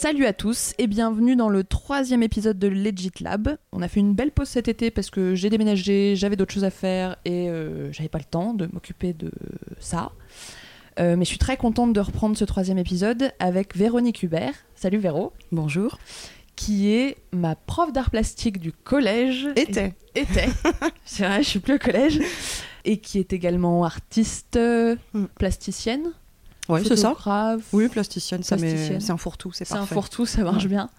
Salut à tous et bienvenue dans le troisième épisode de Legit Lab. On a fait une belle pause cet été parce que j'ai déménagé, j'avais d'autres choses à faire et euh, j'avais pas le temps de m'occuper de ça. Euh, mais je suis très contente de reprendre ce troisième épisode avec Véronique Hubert. Salut Véro. Bonjour. Qui est ma prof d'art plastique du collège. Était. Était. C'est vrai, je suis plus au collège. Et qui est également artiste Mm. plasticienne. Oui, c'est ça. Oui, plasticienne, Plasticienne. c'est un fourre-tout, c'est C'est un parfait. fourre-tout, ça marche Ouais. bien.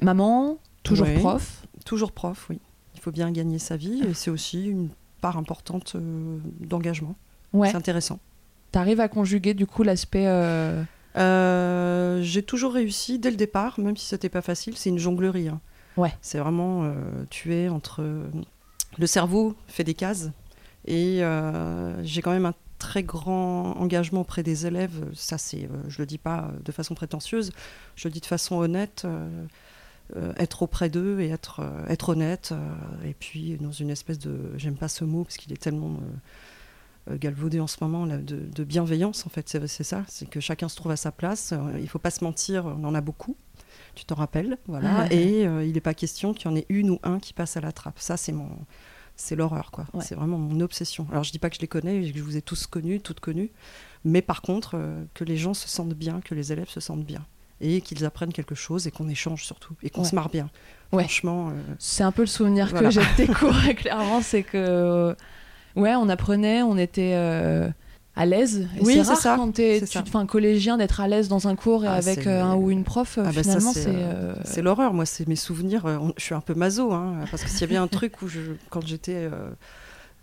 Maman, toujours Ouais. prof. Toujours prof, oui. Il faut bien gagner sa vie et c'est aussi une part importante euh, d'engagement. Ouais. C'est intéressant. T'arrives à conjuguer du coup l'aspect. euh, Euh, J'ai toujours réussi dès le départ, même si c'était pas facile. C'est une jonglerie. hein. Ouais. C'est vraiment tu es entre le cerveau fait des cases et j'ai quand même un très grand engagement auprès des élèves. Ça, c'est, euh, je le dis pas de façon prétentieuse, je le dis de façon honnête. euh, euh, être auprès d'eux et être, euh, être honnête euh, et puis dans une espèce de j'aime pas ce mot parce qu'il est tellement euh, euh, galvaudé en ce moment là, de, de bienveillance en fait c'est c'est ça c'est que chacun se trouve à sa place Euh, il faut pas se mentir on en a beaucoup tu t'en rappelles voilà Ouais. et euh, il n'est pas question qu'il y en ait une ou un qui passe à la trappe ça c'est mon c'est l'horreur quoi Ouais. c'est vraiment mon obsession alors je dis pas que je les connais que je vous ai tous connus toutes connues mais par contre euh, que les gens se sentent bien que les élèves se sentent bien et qu'ils apprennent quelque chose et qu'on échange surtout et qu'on Ouais. se marre bien Ouais. franchement euh, C'est un peu le souvenir Voilà. que j'ai de tes cours, clairement, c'est que. euh, Ouais, on apprenait, on était. euh, à l'aise. Oui, c'est rare ça, quand t'es enfin, collégien d'être à l'aise dans un cours et Ah, avec euh, un ou une prof. Ah bah finalement, c'est, c'est. euh, euh, C'est l'horreur, moi, c'est mes souvenirs. on- je suis un peu maso, hein, parce que s'il y avait un truc où, je, quand j'étais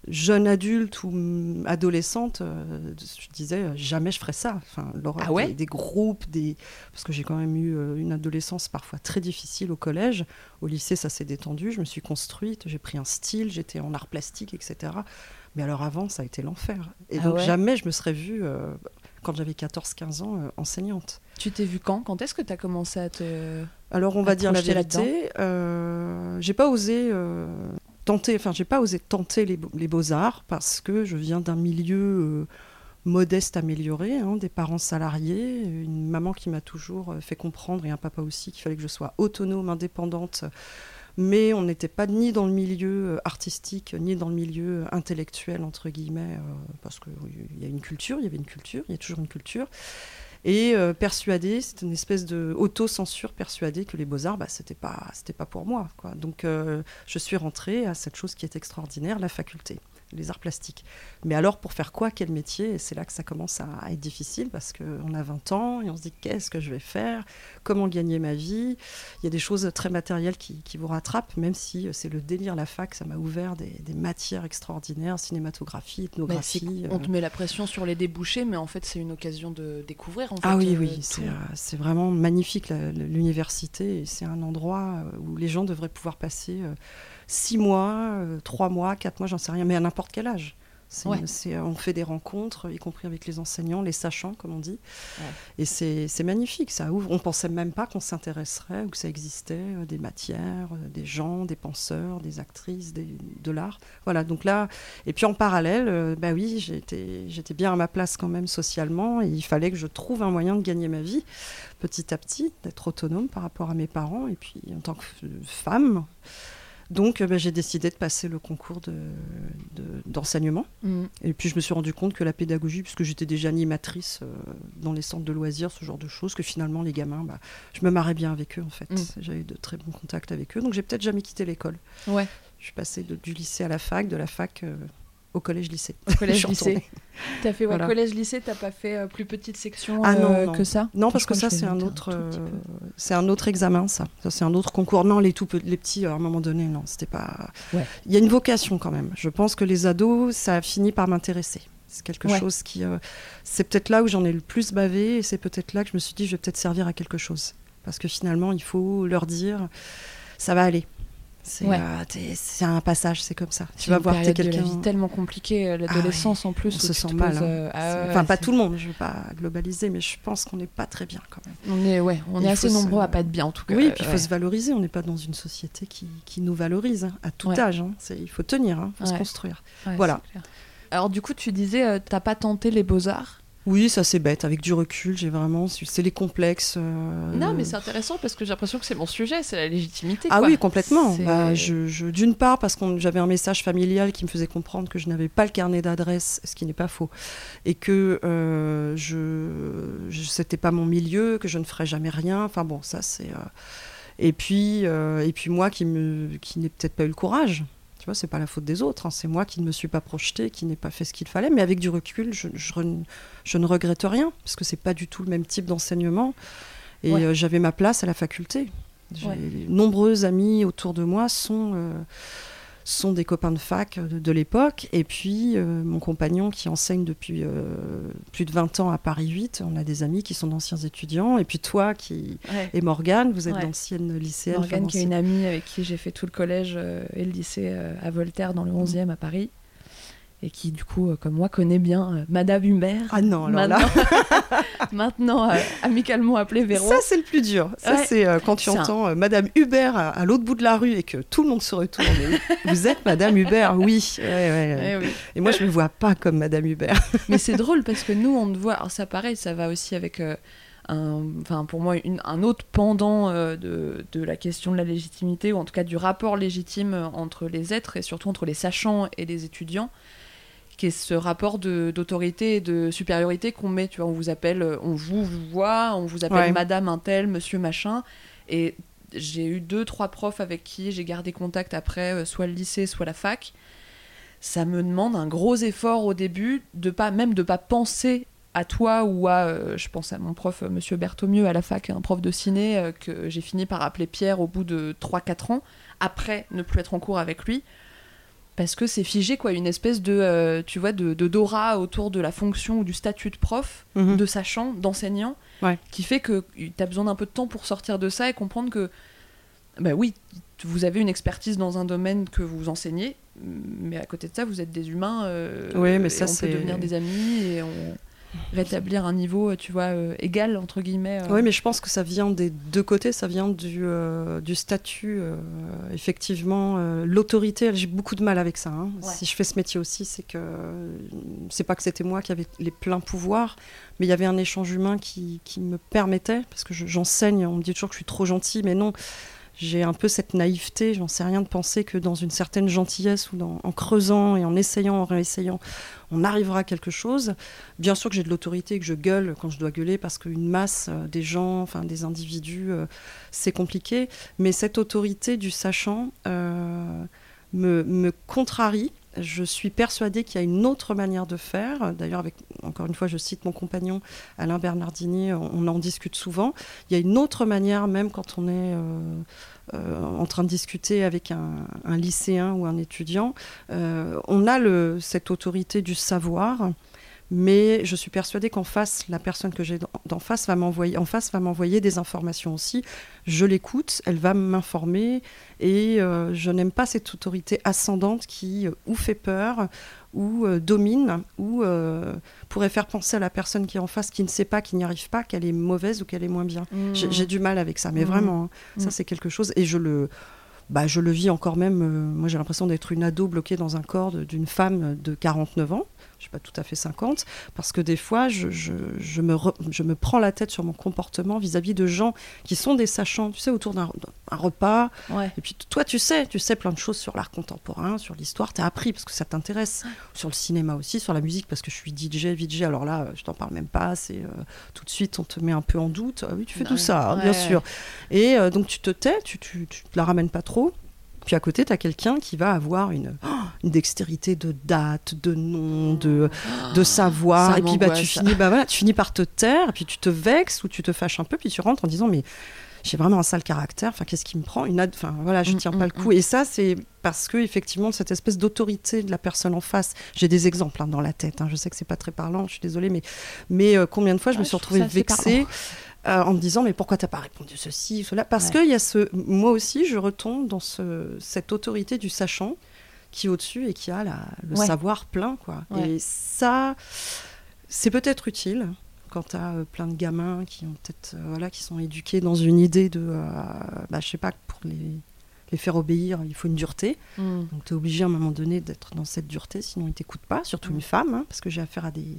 jeune adulte ou adolescente, euh, je disais euh, jamais je ferais ça. Enfin, l'horreur Ah ouais des, des groupes, des... parce que j'ai quand même eu euh, une adolescence parfois très difficile au collège. Au lycée, ça s'est détendu. Je me suis construite, j'ai pris un style, j'étais en art plastique, etc. Mais alors avant, ça a été l'enfer. Et Ah donc ouais jamais je me serais vue, euh, quand j'avais 14-15 ans, euh, enseignante. Tu t'es vu quand? Quand est-ce que t'as commencé à te. Alors on va dire la vérité. euh, j'ai pas osé tenter, enfin j'ai pas osé tenter les, beaux- les beaux arts parce que je viens d'un milieu modeste amélioré, hein, des parents salariés, une maman qui m'a toujours fait comprendre et un papa aussi qu'il fallait que je sois autonome, indépendante. Mais on n'était pas ni dans le milieu euh, artistique, ni dans le milieu euh, intellectuel, entre guillemets, euh, parce qu'il y a une culture, il y avait une culture, il y a toujours une culture. Et persuadée, c'est une espèce de auto-censure persuadée que les beaux-arts, bah, c'était pas, pas pour moi. Donc je suis rentrée à cette chose qui est extraordinaire, la faculté, les arts plastiques. Mais alors pour faire quoi, quel métier? Et c'est là que ça commence à, à être difficile parce qu'on a 20 ans et on se dit qu'est-ce que je vais faire? Comment gagner ma vie? Il y a des choses très matérielles qui, qui vous rattrapent, même si euh, c'est le délire, la fac, ça m'a ouvert des, des matières extraordinaires, cinématographie, ethnographie. on euh, te met la pression sur les débouchés, mais en fait, c'est une occasion de découvrir. En Ah fait, oui, euh, oui, c'est vraiment magnifique l'université. C'est un endroit où les gens devraient pouvoir passer six mois, euh, trois mois, quatre mois, j'en sais rien, mais à n'importe quel âge. Ouais. euh, on fait des rencontres, y compris avec les enseignants, les sachants, comme on dit. Ouais. Et c'est magnifique, ça ouvre. On pensait même pas qu'on s'intéresserait ou que ça existait, euh, des matières, euh, des gens, des penseurs, des actrices, des- de l'art. Voilà, donc là, et puis en parallèle, euh, bah oui, j'étais bien à ma place quand même socialement et il fallait que je trouve un moyen de gagner ma vie petit à petit, d'être autonome par rapport à mes parents et puis en tant que femme. Donc euh, bah, j'ai décidé de passer le concours de- de- d'enseignement. Mm. Et puis je me suis rendu compte que la pédagogie, puisque j'étais déjà animatrice euh, dans les centres de loisirs, ce genre de choses, que finalement les gamins, bah, je me marrais bien avec eux en fait. Mm. J'avais de très bons contacts avec eux, donc j'ai peut-être jamais quitté l'école. Ouais, Je suis passée de- du lycée à la fac, de la fac euh, au collège-lycée. au collège-lycée. T'as fait ouais, Voilà. collège-lycée, t'as pas fait euh, plus petite section Ah non, euh, non. que ça? Non, parce que ça c'est un autre, euh, c'est un autre examen ça. Ça c'est un autre concours. Non, les tout les petits à un moment donné, non, c'était pas. Ouais. Il y a une vocation quand même. Je pense que les ados, ça a fini par m'intéresser. C'est quelque Ouais. chose qui, c'est peut-être là où j'en ai le plus bavé et c'est peut-être là que je me suis dit, je vais peut-être servir à quelque chose. Parce que finalement, il faut leur dire, ça va aller. C'est Ouais. euh, c'est un passage, c'est comme ça. C'est Tu vas voir, t'es quelqu'un. vie tellement compliquée, euh, l'adolescence en plus. On se sent mal, poses, hein. euh, ah C'est- enfin, pas c'est- tout le monde, je veux pas globaliser, mais je pense qu'on n'est pas très bien quand même. On est, ouais, on est assez faut se- nombreux à pas être bien en tout cas. Oui, puis il faut se valoriser. On n'est pas dans une société qui, qui nous valorise hein, à tout âge. hein. C'est- Il faut tenir, il faut se construire. Voilà. c'est. Alors du coup, tu disais, t'as pas tenté les beaux-arts? Oui, ça c'est bête. Avec du recul, j'ai vraiment. C'est les complexes. euh, Non, mais c'est intéressant parce que j'ai l'impression que c'est mon sujet, c'est la légitimité. Ah quoi. oui, complètement. Bah, je, je- D'une part, parce que j'avais un message familial qui me faisait comprendre que je n'avais pas le carnet d'adresse, ce qui n'est pas faux, et que euh, je, je c'était pas mon milieu, que je ne ferais jamais rien. Enfin bon, ça c'est. euh, Et puis, euh, et puis moi qui me, qui n'ai peut-être pas eu le courage. Tu vois, c'est pas la faute des autres. hein. C'est moi qui ne me suis pas projetée, qui n'ai pas fait ce qu'il fallait. Mais avec du recul, je, je, re- je ne regrette rien, parce que c'est pas du tout le même type d'enseignement. Et Ouais. euh, j'avais ma place à la faculté. J'ai Ouais. nombreux amis autour de moi sont, euh, sont des copains de fac de, de l'époque. Et puis, euh, mon compagnon qui enseigne depuis euh, plus de 20 ans à Paris 8, on a des amis qui sont d'anciens étudiants. Et puis toi qui... Ouais. et Morgane, vous êtes Ouais. d'anciennes lycéennes. Morgane, qui est une amie avec qui j'ai fait tout le collège euh, et le lycée euh, à Voltaire dans le 11e à Paris. Et qui, du coup, euh, comme moi, connaît bien euh, Madame Humbert. Ah non, alors là, Maintenant, maintenant, euh, amicalement appelée Véro. ça c'est le plus dur. Ça Ouais. c'est quand tu un- entends Madame Hubert à, à l'autre bout de la rue et que tout le monde se retourne. Et, vous êtes Madame Hubert, oui. Ouais, ouais, ouais. Eh oui. Et moi je me vois pas comme Madame Hubert. Mais c'est drôle parce que nous, on te voit. Alors, ça, pareil, ça va aussi avec. euh, enfin, pour moi, une- un autre pendant euh, de, de la question de la légitimité, ou en tout cas du rapport légitime entre les êtres et surtout entre les sachants et les étudiants, qui est ce rapport d'autorité et de supériorité qu'on met. Tu vois, on vous appelle, on vous, vous voit, on vous appelle Ouais. madame un tel, monsieur machin. Et j'ai eu deux, trois profs avec qui j'ai gardé contact après, euh, soit le lycée, soit la fac ça me demande un gros effort au début de pas même de pas penser à toi ou à euh, je pense à mon prof euh, monsieur Berthomieux à la fac un prof de ciné euh, que j'ai fini par appeler Pierre au bout de 3 4 ans après ne plus être en cours avec lui parce que c'est figé quoi une espèce de euh, tu vois de, de Dora autour de la fonction ou du statut de prof Mhm. de sachant d'enseignant Ouais. qui fait que tu as besoin d'un peu de temps pour sortir de ça et comprendre que bah oui vous avez une expertise dans un domaine que vous enseignez mais à côté de ça vous êtes des humains euh, Oui, mais et ça, on peut devenir des amis et on rétablir un niveau tu vois euh, égal entre guillemets euh. Oui, mais je pense que ça vient des deux côtés. Ça vient du, euh, du statut, euh, effectivement, euh, l'autorité. J'ai beaucoup de mal avec ça. hein. Ouais. Si je fais ce métier aussi, c'est que c'est pas que c'était moi qui avais les pleins pouvoirs, mais il y avait un échange humain qui, qui me permettait, parce que je- j'enseigne. On me dit toujours que je suis trop gentille, mais non. J'ai un peu cette naïveté, j'en sais rien de penser que dans une certaine gentillesse ou dans- en creusant et en essayant, en réessayant, on arrivera à quelque chose. Bien sûr que j'ai de l'autorité, que je gueule quand je dois gueuler parce qu'une masse, euh, des gens, enfin des individus, euh, c'est compliqué. Mais cette autorité du sachant euh, me contrarie. Je suis persuadée qu'il y a une autre manière de faire. D'ailleurs, encore une fois, je cite mon compagnon Alain Bernardini, on, en discute souvent. Il y a une autre manière, même quand on est euh, euh, en train de discuter avec un, lycéen ou un étudiant. Euh, on a cette autorité du savoir, mais je suis persuadée qu'en face, la personne que j'ai d'en- face va m'envoyer, en face va m'envoyer des informations aussi. Je l'écoute, elle va m'informer, et euh, je n'aime pas cette autorité ascendante qui euh, ou fait peur, ou euh, domine, ou pourrait faire penser à la personne qui est en face, qui ne sait pas, qui n'y arrive pas, qu'elle est mauvaise ou qu'elle est moins bien. Mmh. J'ai du mal avec ça, mais Mhm. vraiment, hein, ça Mhm. c'est quelque chose, et je le, bah, je le vis encore même. euh, moi, j'ai l'impression d'être une ado bloquée dans un corps d'une femme de 49 ans. Je suis pas tout à fait 50, parce que des fois, je, je, je me, re- je me prends la tête sur mon comportement vis-à-vis de gens qui sont des sachants, tu sais, autour d'un repas. ouais Et puis toi, tu sais, tu sais plein de choses sur l'art contemporain, sur l'histoire, tu as appris parce que ça t'intéresse, sur le cinéma aussi, sur la musique parce que je suis DJ, VJ, alors là, je t'en parle même pas, c'est euh, tout de suite, on te met un peu en doute. Ah oui, tu fais tout ça, hein, bien sûr. Et euh, donc tu te tais, tu, tu, tu te la ramènes pas trop. Puis à côté, tu as quelqu'un qui va avoir une, oh, une dextérité de date, de nom, de, de savoir. Ça et puis bah, tu, finis, bah, voilà, tu finis par te taire, et puis tu te vexes ou tu te fâches un peu, puis tu rentres en disant Mais j'ai vraiment un sale caractère, enfin, qu'est-ce qui me prend? Une ad... Enfin, voilà, je Mm, tiens mm, pas le coup. Et ça, c'est parce que, effectivement, cette espèce d'autorité de la personne en face. J'ai des exemples hein, dans la tête, hein, je sais que c'est pas très parlant, je suis désolée, mais, mais euh, combien de fois je Ah, me suis retrouvée vexée euh, en me disant mais pourquoi t'as pas répondu ceci cela? Parce Ouais. qu'il y a ce moi aussi je retombe dans ce, cette autorité du sachant qui est au-dessus et qui a la- le Ouais. savoir plein quoi Ouais. et ça c'est peut-être utile quand tu as plein de gamins qui ont peut-être euh, voilà qui sont éduqués dans une idée de euh, bah, je sais pas pour les les faire obéir, il faut une dureté. Mmh. Donc tu es obligé à un moment donné d'être dans cette dureté, sinon ils t'écoutent pas, surtout Mm. une femme, hein, parce que j'ai affaire à des,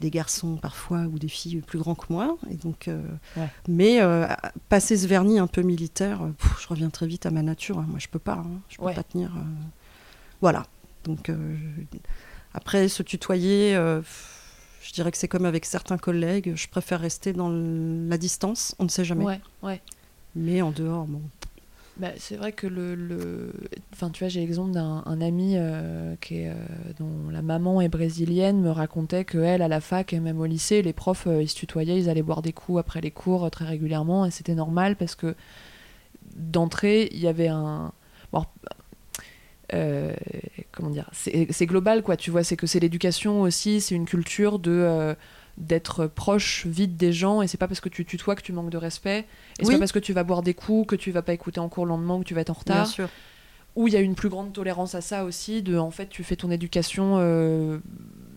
des garçons parfois ou des filles plus grands que moi. Et donc, euh, Ouais. Mais euh, passer ce vernis un peu militaire, euh, pff, je reviens très vite à ma nature. hein. Moi, je peux pas. hein. Je peux Ouais. pas tenir. euh, Voilà. Donc, après, se tutoyer, je dirais que c'est comme avec certains collègues. Je préfère rester dans la distance. On ne sait jamais. Ouais. Mais en dehors, bon. Bah, c'est vrai que le, le- Enfin, tu vois, j'ai l'exemple d'un un ami euh, qui est, euh, dont la maman est brésilienne me racontait que elle, à la fac et même au lycée, les profs, euh, ils se tutoyaient, ils allaient boire des coups après les cours très régulièrement et c'était normal parce que d'entrée, il y avait un... bon, comment dire c'est global, quoi, tu vois, c'est que c'est l'éducation aussi, c'est une culture de... d'être proche vite des gens et c'est pas parce que tu tutoies que tu manques de respect et c'est pas parce que tu vas boire des coups que tu vas pas écouter en cours le lendemain que tu vas être en Bien retard sûr. où il y a une plus grande tolérance à ça aussi de en fait tu fais ton éducation euh,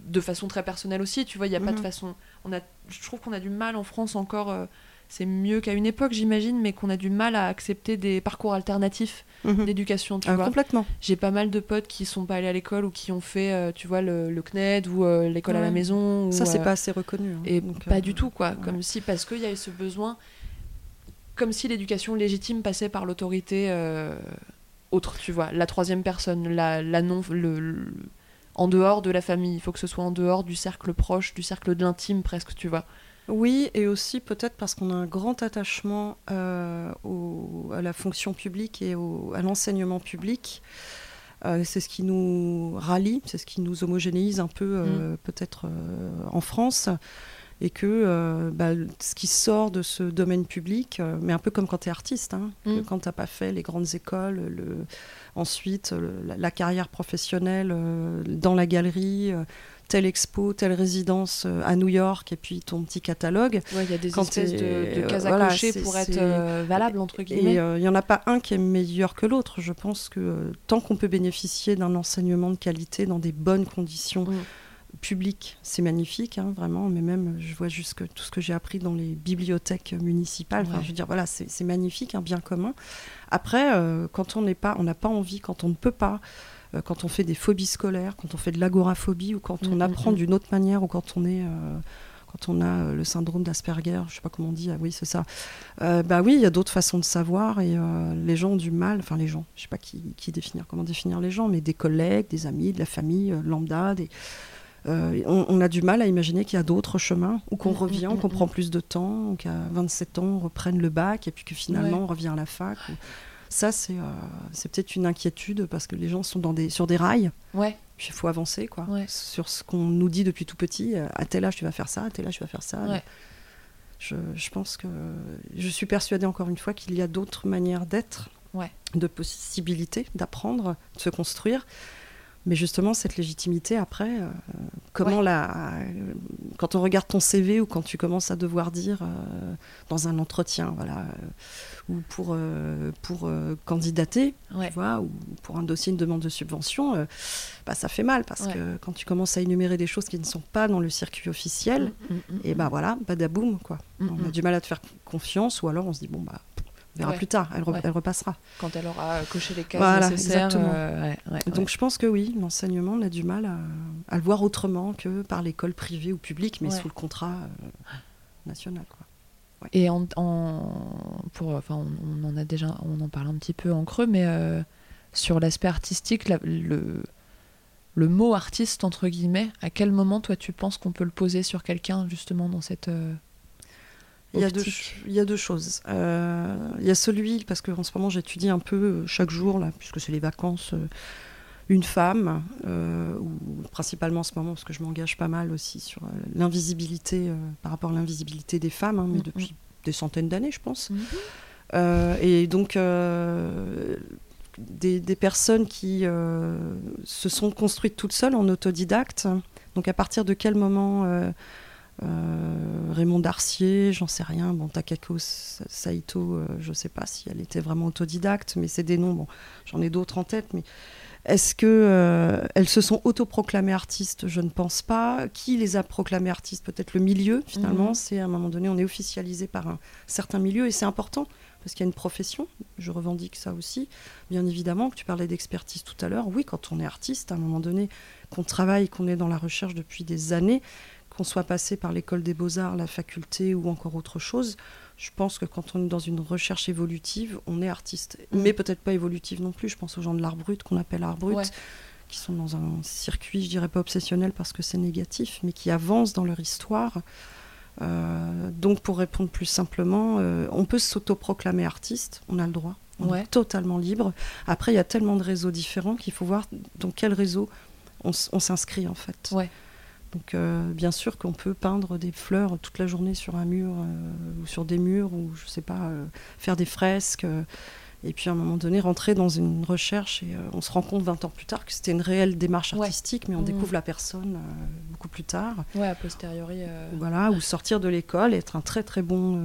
de façon très personnelle aussi tu vois il y a pas de Mhm. façon on a je trouve qu'on a du mal en France encore euh, c'est mieux qu'à une époque j'imagine mais qu'on a du mal à accepter des parcours alternatifs Mhm. d'éducation tu Ah, vois complètement. j'ai pas mal de potes qui sont pas allés à l'école ou qui ont fait euh, tu vois le, le CNED ou euh, l'école à la maison ou, Ça, c'est euh, pas assez reconnu. hein. et Donc, pas du tout, quoi. ouais. Comme si, parce qu'il y avait ce besoin, comme si l'éducation légitime passait par l'autorité autre, tu vois. La troisième personne, la, la non. Le, le- en dehors de la famille. Il faut que ce soit en dehors du cercle proche, du cercle de l'intime, presque, tu vois. Oui, et aussi peut-être parce qu'on a un grand attachement euh, au- à la fonction publique et au- à l'enseignement public. Euh, c'est ce qui nous rallie, c'est ce qui nous homogénéise un peu euh, peut-être euh, en France. Et que bah, ce qui sort de ce domaine public, mais un peu comme quand tu es artiste, hein, que Mm. quand tu n'as pas fait les grandes écoles, le, ensuite le- la, la carrière professionnelle dans la galerie, telle expo, telle résidence euh, à New York, et puis ton petit catalogue. Ouais, il y a des Quand espèces de, de cases à voilà, cocher pour être euh, valable, entre guillemets. Et euh, il n'y en a pas un qui est meilleur que l'autre. Je pense que euh, tant qu'on peut bénéficier d'un enseignement de qualité dans des bonnes conditions Mm. publiques, c'est magnifique, hein, vraiment. Mais même, je vois juste que tout ce que j'ai appris dans les bibliothèques municipales. Enfin. Je veux dire, voilà, c'est magnifique, un bien commun. Après, euh, quand on n'est pas, on n'a pas envie, quand on ne peut pas, euh, quand on fait des phobies scolaires, quand on fait de l'agoraphobie ou quand on Mm, mm, apprend mm. d'une autre manière ou quand on est euh, quand on a euh, le syndrome d'Asperger, je sais pas comment on dit, ah oui c'est ça. Euh, bah oui, il y a d'autres façons de savoir et euh, les gens ont du mal, enfin les gens, je sais pas qui, qui définir, comment définir les gens, mais des collègues, des amis, de la famille euh, lambda, des, on, on a du mal à imaginer qu'il y a d'autres chemins, ou qu'on revient, qu'on prend plus de temps, ou qu'à 27 ans on reprenne le bac et puis que finalement Ouais. on revient à la fac. ou- Ça c'est euh, c'est peut-être une inquiétude parce que les gens sont dans des, sur des rails. Ouais, il faut avancer quoi. Ouais. Sur ce qu'on nous dit depuis tout petit, euh, à tel âge tu vas faire ça, à tel âge tu vas faire ça. Ouais. Je, je pense que je suis persuadée encore une fois qu'il y a d'autres manières d'être, Ouais. de possibilités d'apprendre, de se construire. Mais justement, cette légitimité, après, euh, comment Ouais. la. euh, quand on regarde ton CV ou quand tu commences à devoir dire euh, dans un entretien, voilà, euh, ou pour, pour candidater, ouais. tu vois, ou pour un dossier, une demande de subvention, bah, ça fait mal parce Ouais. que quand tu commences à énumérer des choses qui ne sont pas dans le circuit officiel, Mm, mm, mm, et ben voilà, badaboum, quoi. On a du mal à te faire confiance ou alors on se dit, bon, bah, on verra Ouais. plus tard, elle, re- Ouais. elle repassera. Quand elle aura coché les cases Voilà, nécessaires. exactement. euh, ouais, Donc je pense que oui, l'enseignement, on a du mal à, à le voir autrement que par l'école privée ou publique, mais sous le contrat euh, national. Quoi. Et en, en- pour, enfin, on, on en a déjà, on en parle un petit peu en creux, mais euh, sur l'aspect artistique, la- le, le mot artiste entre guillemets, à quel moment toi tu penses qu'on peut le poser sur quelqu'un justement dans cette euh, Il y, a deux, optique ch- il y a deux choses. Euh, il y a celui, parce qu'en ce moment j'étudie un peu euh, chaque jour, là, puisque c'est les vacances, euh, une femme, euh, ou principalement en ce moment, parce que je m'engage pas mal aussi sur l'invisibilité, euh, par rapport à l'invisibilité des femmes, hein, mais Mhm. depuis des centaines d'années, je pense. Mhm. Et donc, des, des personnes qui se sont construites toutes seules en autodidacte. Donc, à partir de quel moment Raymond Darcier, j'en sais rien, bon, Takako Sa- Saito, euh, je sais pas si elle était vraiment autodidacte, mais c'est des noms, bon, j'en ai d'autres en tête, mais est-ce que euh, elles se sont autoproclamées artistes? Je ne pense pas. Qui les a proclamées artistes? Peut-être le milieu, finalement. Mhm. C'est à un moment donné, on est officialisé par un certain milieu et c'est important parce qu'il y a une profession. Je revendique ça aussi. Bien évidemment, que tu parlais d'expertise tout à l'heure. Oui, quand on est artiste, à un moment donné, qu'on travaille, qu'on est dans la recherche depuis des années, qu'on soit passé par l'école des beaux-arts, la faculté ou encore autre chose, je pense que quand on est dans une recherche évolutive, on est artiste. Mm. Mais peut-être pas évolutive non plus. Je pense aux gens de l'art brut, qu'on appelle art brut, Ouais. qui sont dans un circuit, je dirais pas obsessionnel parce que c'est négatif, mais qui avancent dans leur histoire. Euh, donc pour répondre plus simplement, euh, on peut s'autoproclamer artiste, on a le droit, on Ouais. est totalement libre. Après, il y a tellement de réseaux différents qu'il faut voir dans quel réseau on, s'inscrit en fait. Ouais. Donc euh, bien sûr qu'on peut peindre des fleurs toute la journée sur un mur euh, ou sur des murs ou je sais pas euh, faire des fresques et puis à un moment donné rentrer dans une recherche et on se rend compte 20 ans plus tard que c'était une réelle démarche Ouais. artistique mais on Mhm. découvre la personne beaucoup plus tard. Ouais, a posteriori. Voilà, ou sortir de l'école, être un très très bon,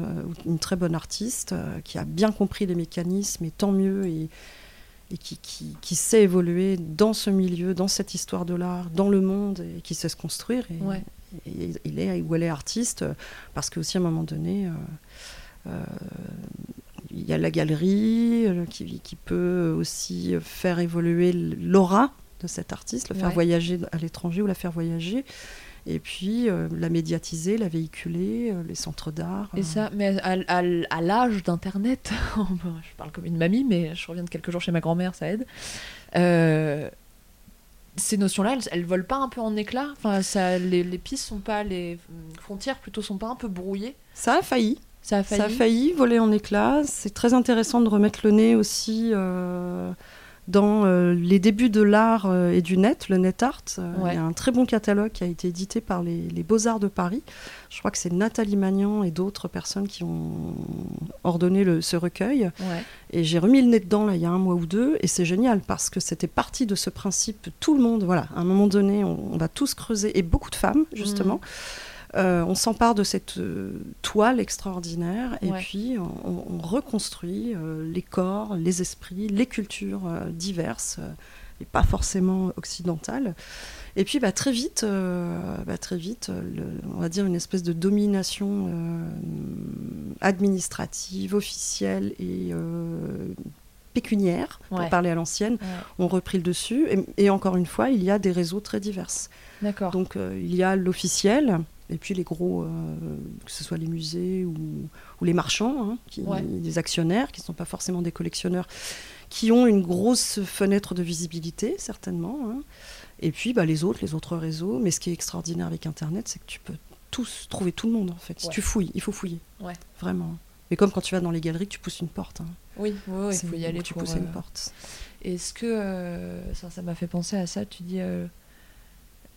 une très bonne artiste qui a bien compris les mécanismes, et tant mieux, et, et qui, qui, qui sait évoluer dans ce milieu, dans cette histoire de l'art, dans le monde, et qui sait se construire. Et, Ouais. et il est ou elle est artiste, parce qu'aussi à un moment donné, euh, euh, il y a la galerie euh, qui, qui peut aussi faire évoluer l'aura de cet artiste, le faire voyager à l'étranger ou la faire voyager. Et puis euh, la médiatiser, la véhiculer, euh, les centres d'art. Et euh. ça, mais à, à- à l'âge d'Internet, je parle comme une mamie, mais je reviens de quelques jours chez ma grand-mère, ça aide. Ces notions-là, elles, elles volent pas un peu en éclats? Enfin, ça, les, les pistes sont pas, les frontières plutôt sont pas un peu brouillées? Ça a failli. Ça a failli. Ça a failli voler en éclats. C'est très intéressant de remettre le nez aussi euh, dans euh, les débuts de l'art euh, et du net, le net art. Euh, Ouais. Il y a un très bon catalogue qui a été édité par les, les Beaux-Arts de Paris. Je crois que c'est Nathalie Magnan et d'autres personnes qui ont ordonné le- ce recueil. Ouais. Et j'ai remis le nez dedans là, il y a un mois ou deux, et c'est génial parce que c'était parti de ce principe, tout le monde, voilà, à un moment donné, on, on va tous creuser, et beaucoup de femmes, justement. Euh, on s'empare de cette euh, toile extraordinaire, et puis on, on reconstruit euh, les corps, les esprits, les cultures diverses, et pas forcément occidentales. Et puis bah, très vite, bah, très vite, le- on va dire une espèce de domination administrative, officielle et pécuniaire, pour Ouais. parler à l'ancienne, Ouais. ont repris le dessus. Et, et encore une fois, il y a des réseaux très divers. D'accord. Donc euh, il y a l'officiel, et puis les gros, euh, que ce soit les musées ou, ou les marchands, hein, qui, Ouais. des actionnaires, qui ne sont pas forcément des collectionneurs, qui ont une grosse fenêtre de visibilité, certainement. hein. Et puis bah, les autres, les autres réseaux. Mais ce qui est extraordinaire avec Internet, c'est que tu peux tous trouver tout le monde, en fait. Si tu fouilles, il faut fouiller. Ouais. Vraiment. Mais comme quand tu vas dans les galeries, tu pousses une porte. hein. Oui, oui, il C'est- faut y aller Tu pousses euh, une porte. Est-ce que euh, ça ça m'a fait penser à ça Tu dis euh,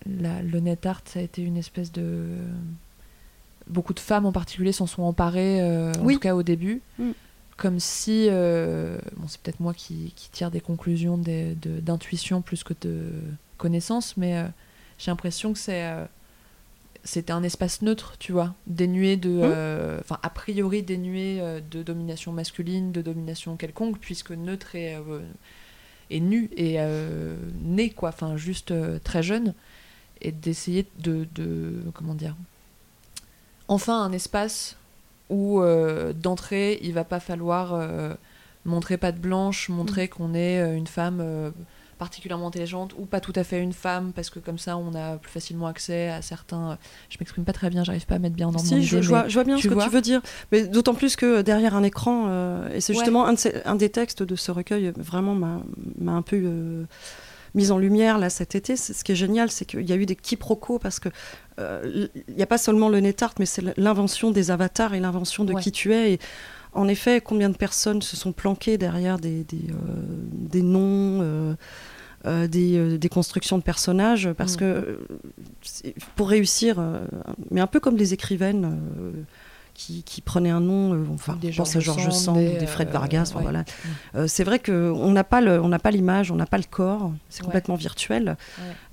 la- le net art, ça a été une espèce de beaucoup de femmes en particulier s'en sont emparées, euh, en tout cas au début, Mm. comme si euh, bon c'est peut-être moi qui, qui tire des conclusions de- d'intuition plus que de connaissances, mais euh, j'ai l'impression que c'est c'était un espace neutre, tu vois, dénué de, euh, enfin a priori dénué de domination masculine, de domination quelconque, puisque neutre est euh, est nu et né quoi, enfin juste très jeune, et d'essayer de, de comment dire, enfin un espace où euh, d'entrée il va pas falloir euh, montrer patte blanche, montrer qu'on est euh, une femme euh, particulièrement intelligente ou pas tout à fait une femme parce que comme ça on a plus facilement accès à certains. Je m'exprime pas très bien, j'arrive pas à mettre bien en ordre mon Si, je, je vois, je vois bien ce que vois tu veux dire. Mais d'autant plus que derrière un écran, euh, et c'est Ouais. justement un, de ces- un des textes de ce recueil, euh, vraiment m'a un peu euh, mise en lumière là cet été. Ce qui est génial, c'est qu'il y a eu des quiproquos parce que euh, il n'y a pas seulement le net art, mais c'est l'invention des avatars et l'invention de Ouais. qui tu es. Et en effet, combien de personnes se sont planquées derrière des, des, euh, des noms euh, euh, des, euh, des constructions de personnages parce Mm. que euh, pour réussir, euh, mais un peu comme les écrivaines euh, qui, qui prenaient un nom, euh, enfin, Des je pense à George Georges Sand, des, des, Fred euh, Vargas, ouais. voilà. Euh, c'est vrai qu'on n'a pas le- on n'a pas l'image, on n'a pas le corps, c'est complètement virtuel.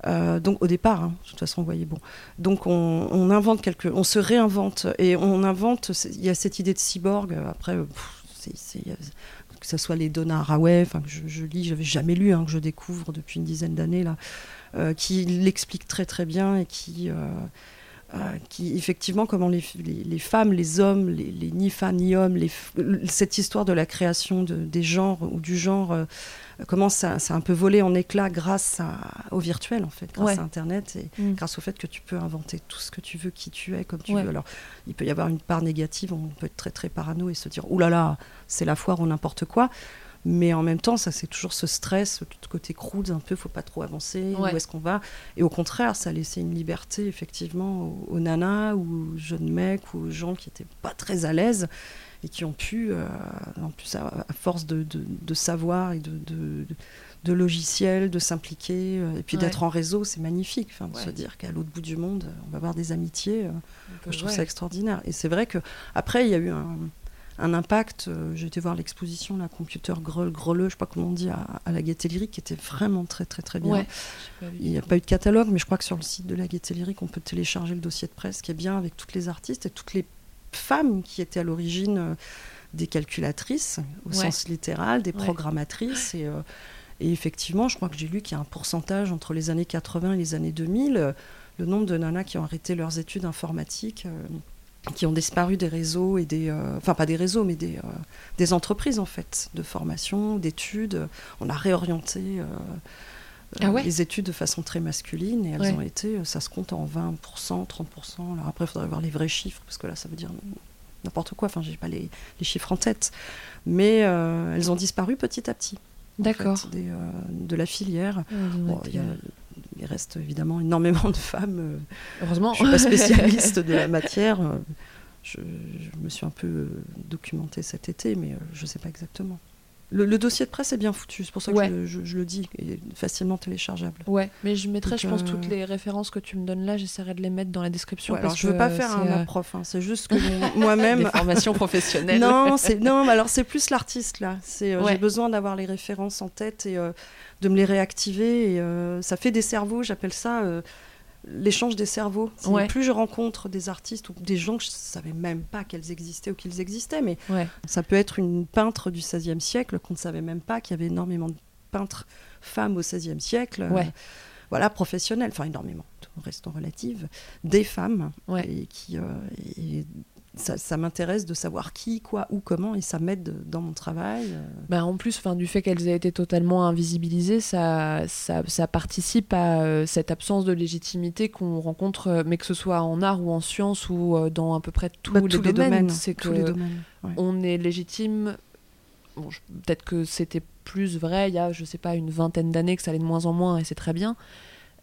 Donc au départ, hein, de toute façon, vous voyez, bon. Donc on, on invente quelque, on se réinvente et on invente. Il y a cette idée de cyborg. Après, que ce soit les Donna Haraway, enfin que je, je lis, j'avais jamais lu, hein, que je découvre depuis une dizaine d'années là, euh, qui l'explique très très bien et qui euh, qui effectivement comment les, les, femmes, les hommes, les, les, ni femmes ni hommes, cette histoire de la création de, des genres ou du genre comment ça, ça, a un peu volé en éclats grâce au virtuel, en fait, grâce à Internet et mm. grâce au fait que tu peux inventer tout ce que tu veux, qui tu es, comme tu veux. Alors, il peut y avoir une part négative, on peut être très très parano et se dire, oulala, là là, c'est la foire ou n'importe quoi. Mais en même temps, ça c'est toujours ce stress, tout côté crude, un peu, faut pas trop avancer, où est-ce qu'on va? Et au contraire, ça a laissé une liberté effectivement aux, nanas ou aux jeunes mecs ou aux gens qui étaient pas très à l'aise et qui ont pu, euh, en plus à, force de, de, savoir et de, de, logiciels, de s'impliquer, euh, et puis d'être en réseau, c'est magnifique. Enfin, de se dire qu'à l'autre bout du monde, on va avoir des amitiés. Euh, je trouve ça extraordinaire. Et c'est vrai que après, il y a eu un, un impact. J'ai été voir l'exposition, la Computer Greux, Greleux, je sais pas comment on dit, à, la Gaieté Lyrique, qui était vraiment très très très bien. il n'y a pas eu de catalogue, mais je crois que sur le site de la Gaieté Lyrique, on peut télécharger le dossier de presse qui est bien avec toutes les artistes et toutes les femmes qui étaient à l'origine euh, des calculatrices, au sens littéral, des programmatrices. Et, euh, et, effectivement, je crois que j'ai lu qu'il y a un pourcentage entre les années 80 et les années 2000, euh, le nombre de nanas qui ont arrêté leurs études informatiques. Qui ont disparu des réseaux et des enfin pas des réseaux mais des, des entreprises en fait de formation d'études on a réorienté ah les études de façon très masculine et elles ont été, ça se compte en 20%, 30%. Alors après, il faudrait voir les vrais chiffres parce que là, ça veut dire n'importe quoi. Enfin, j'ai pas les, les, chiffres en tête, mais euh, elles ont disparu petit à petit. D'accord. Euh, de la filière. Il, reste évidemment énormément de femmes. Euh, Heureusement. Je suis pas spécialiste de la matière. Je, je, me suis un peu documentée cet été, mais je ne sais pas exactement. Le, dossier de presse est bien foutu, c'est pour ça que je, le dis, il est facilement téléchargeable. Ouais, mais je mettrai, je pense, toutes euh, les références que tu me donnes là, j'essaierai de les mettre dans la description. alors, je veux pas faire un euh, prof, hein, c'est juste que moi-même. Des formations professionnelles. non, c'est non, alors c'est plus l'artiste là. C'est euh, j'ai besoin d'avoir les références en tête et de me les réactiver. Et ça fait des cerveaux, j'appelle ça l'échange des cerveaux. Plus je rencontre des artistes ou des gens que je ne savais même pas qu'elles existaient ou qu'ils existaient, mais ça peut être une peintre du XVIe siècle qu'on ne savait même pas qu'il y avait énormément de peintres femmes au XVIe siècle. Euh, voilà, professionnelles, enfin énormément, restons relatives, des femmes et qui, euh, ça, m'intéresse de savoir qui, quoi, où, comment, et ça m'aide dans mon travail. Euh. Bah en plus, fin, du fait qu'elles aient été totalement invisibilisées, ça, ça, ça participe à euh, cette absence de légitimité qu'on rencontre, euh, mais que ce soit en art ou en science ou dans à peu près tous, bah, les, tous les, domaines. C'est que les domaines, on est légitime. Bon, peut-être que c'était plus vrai il y a, je sais pas, une vingtaine d'années, que ça allait de moins en moins, et c'est très bien.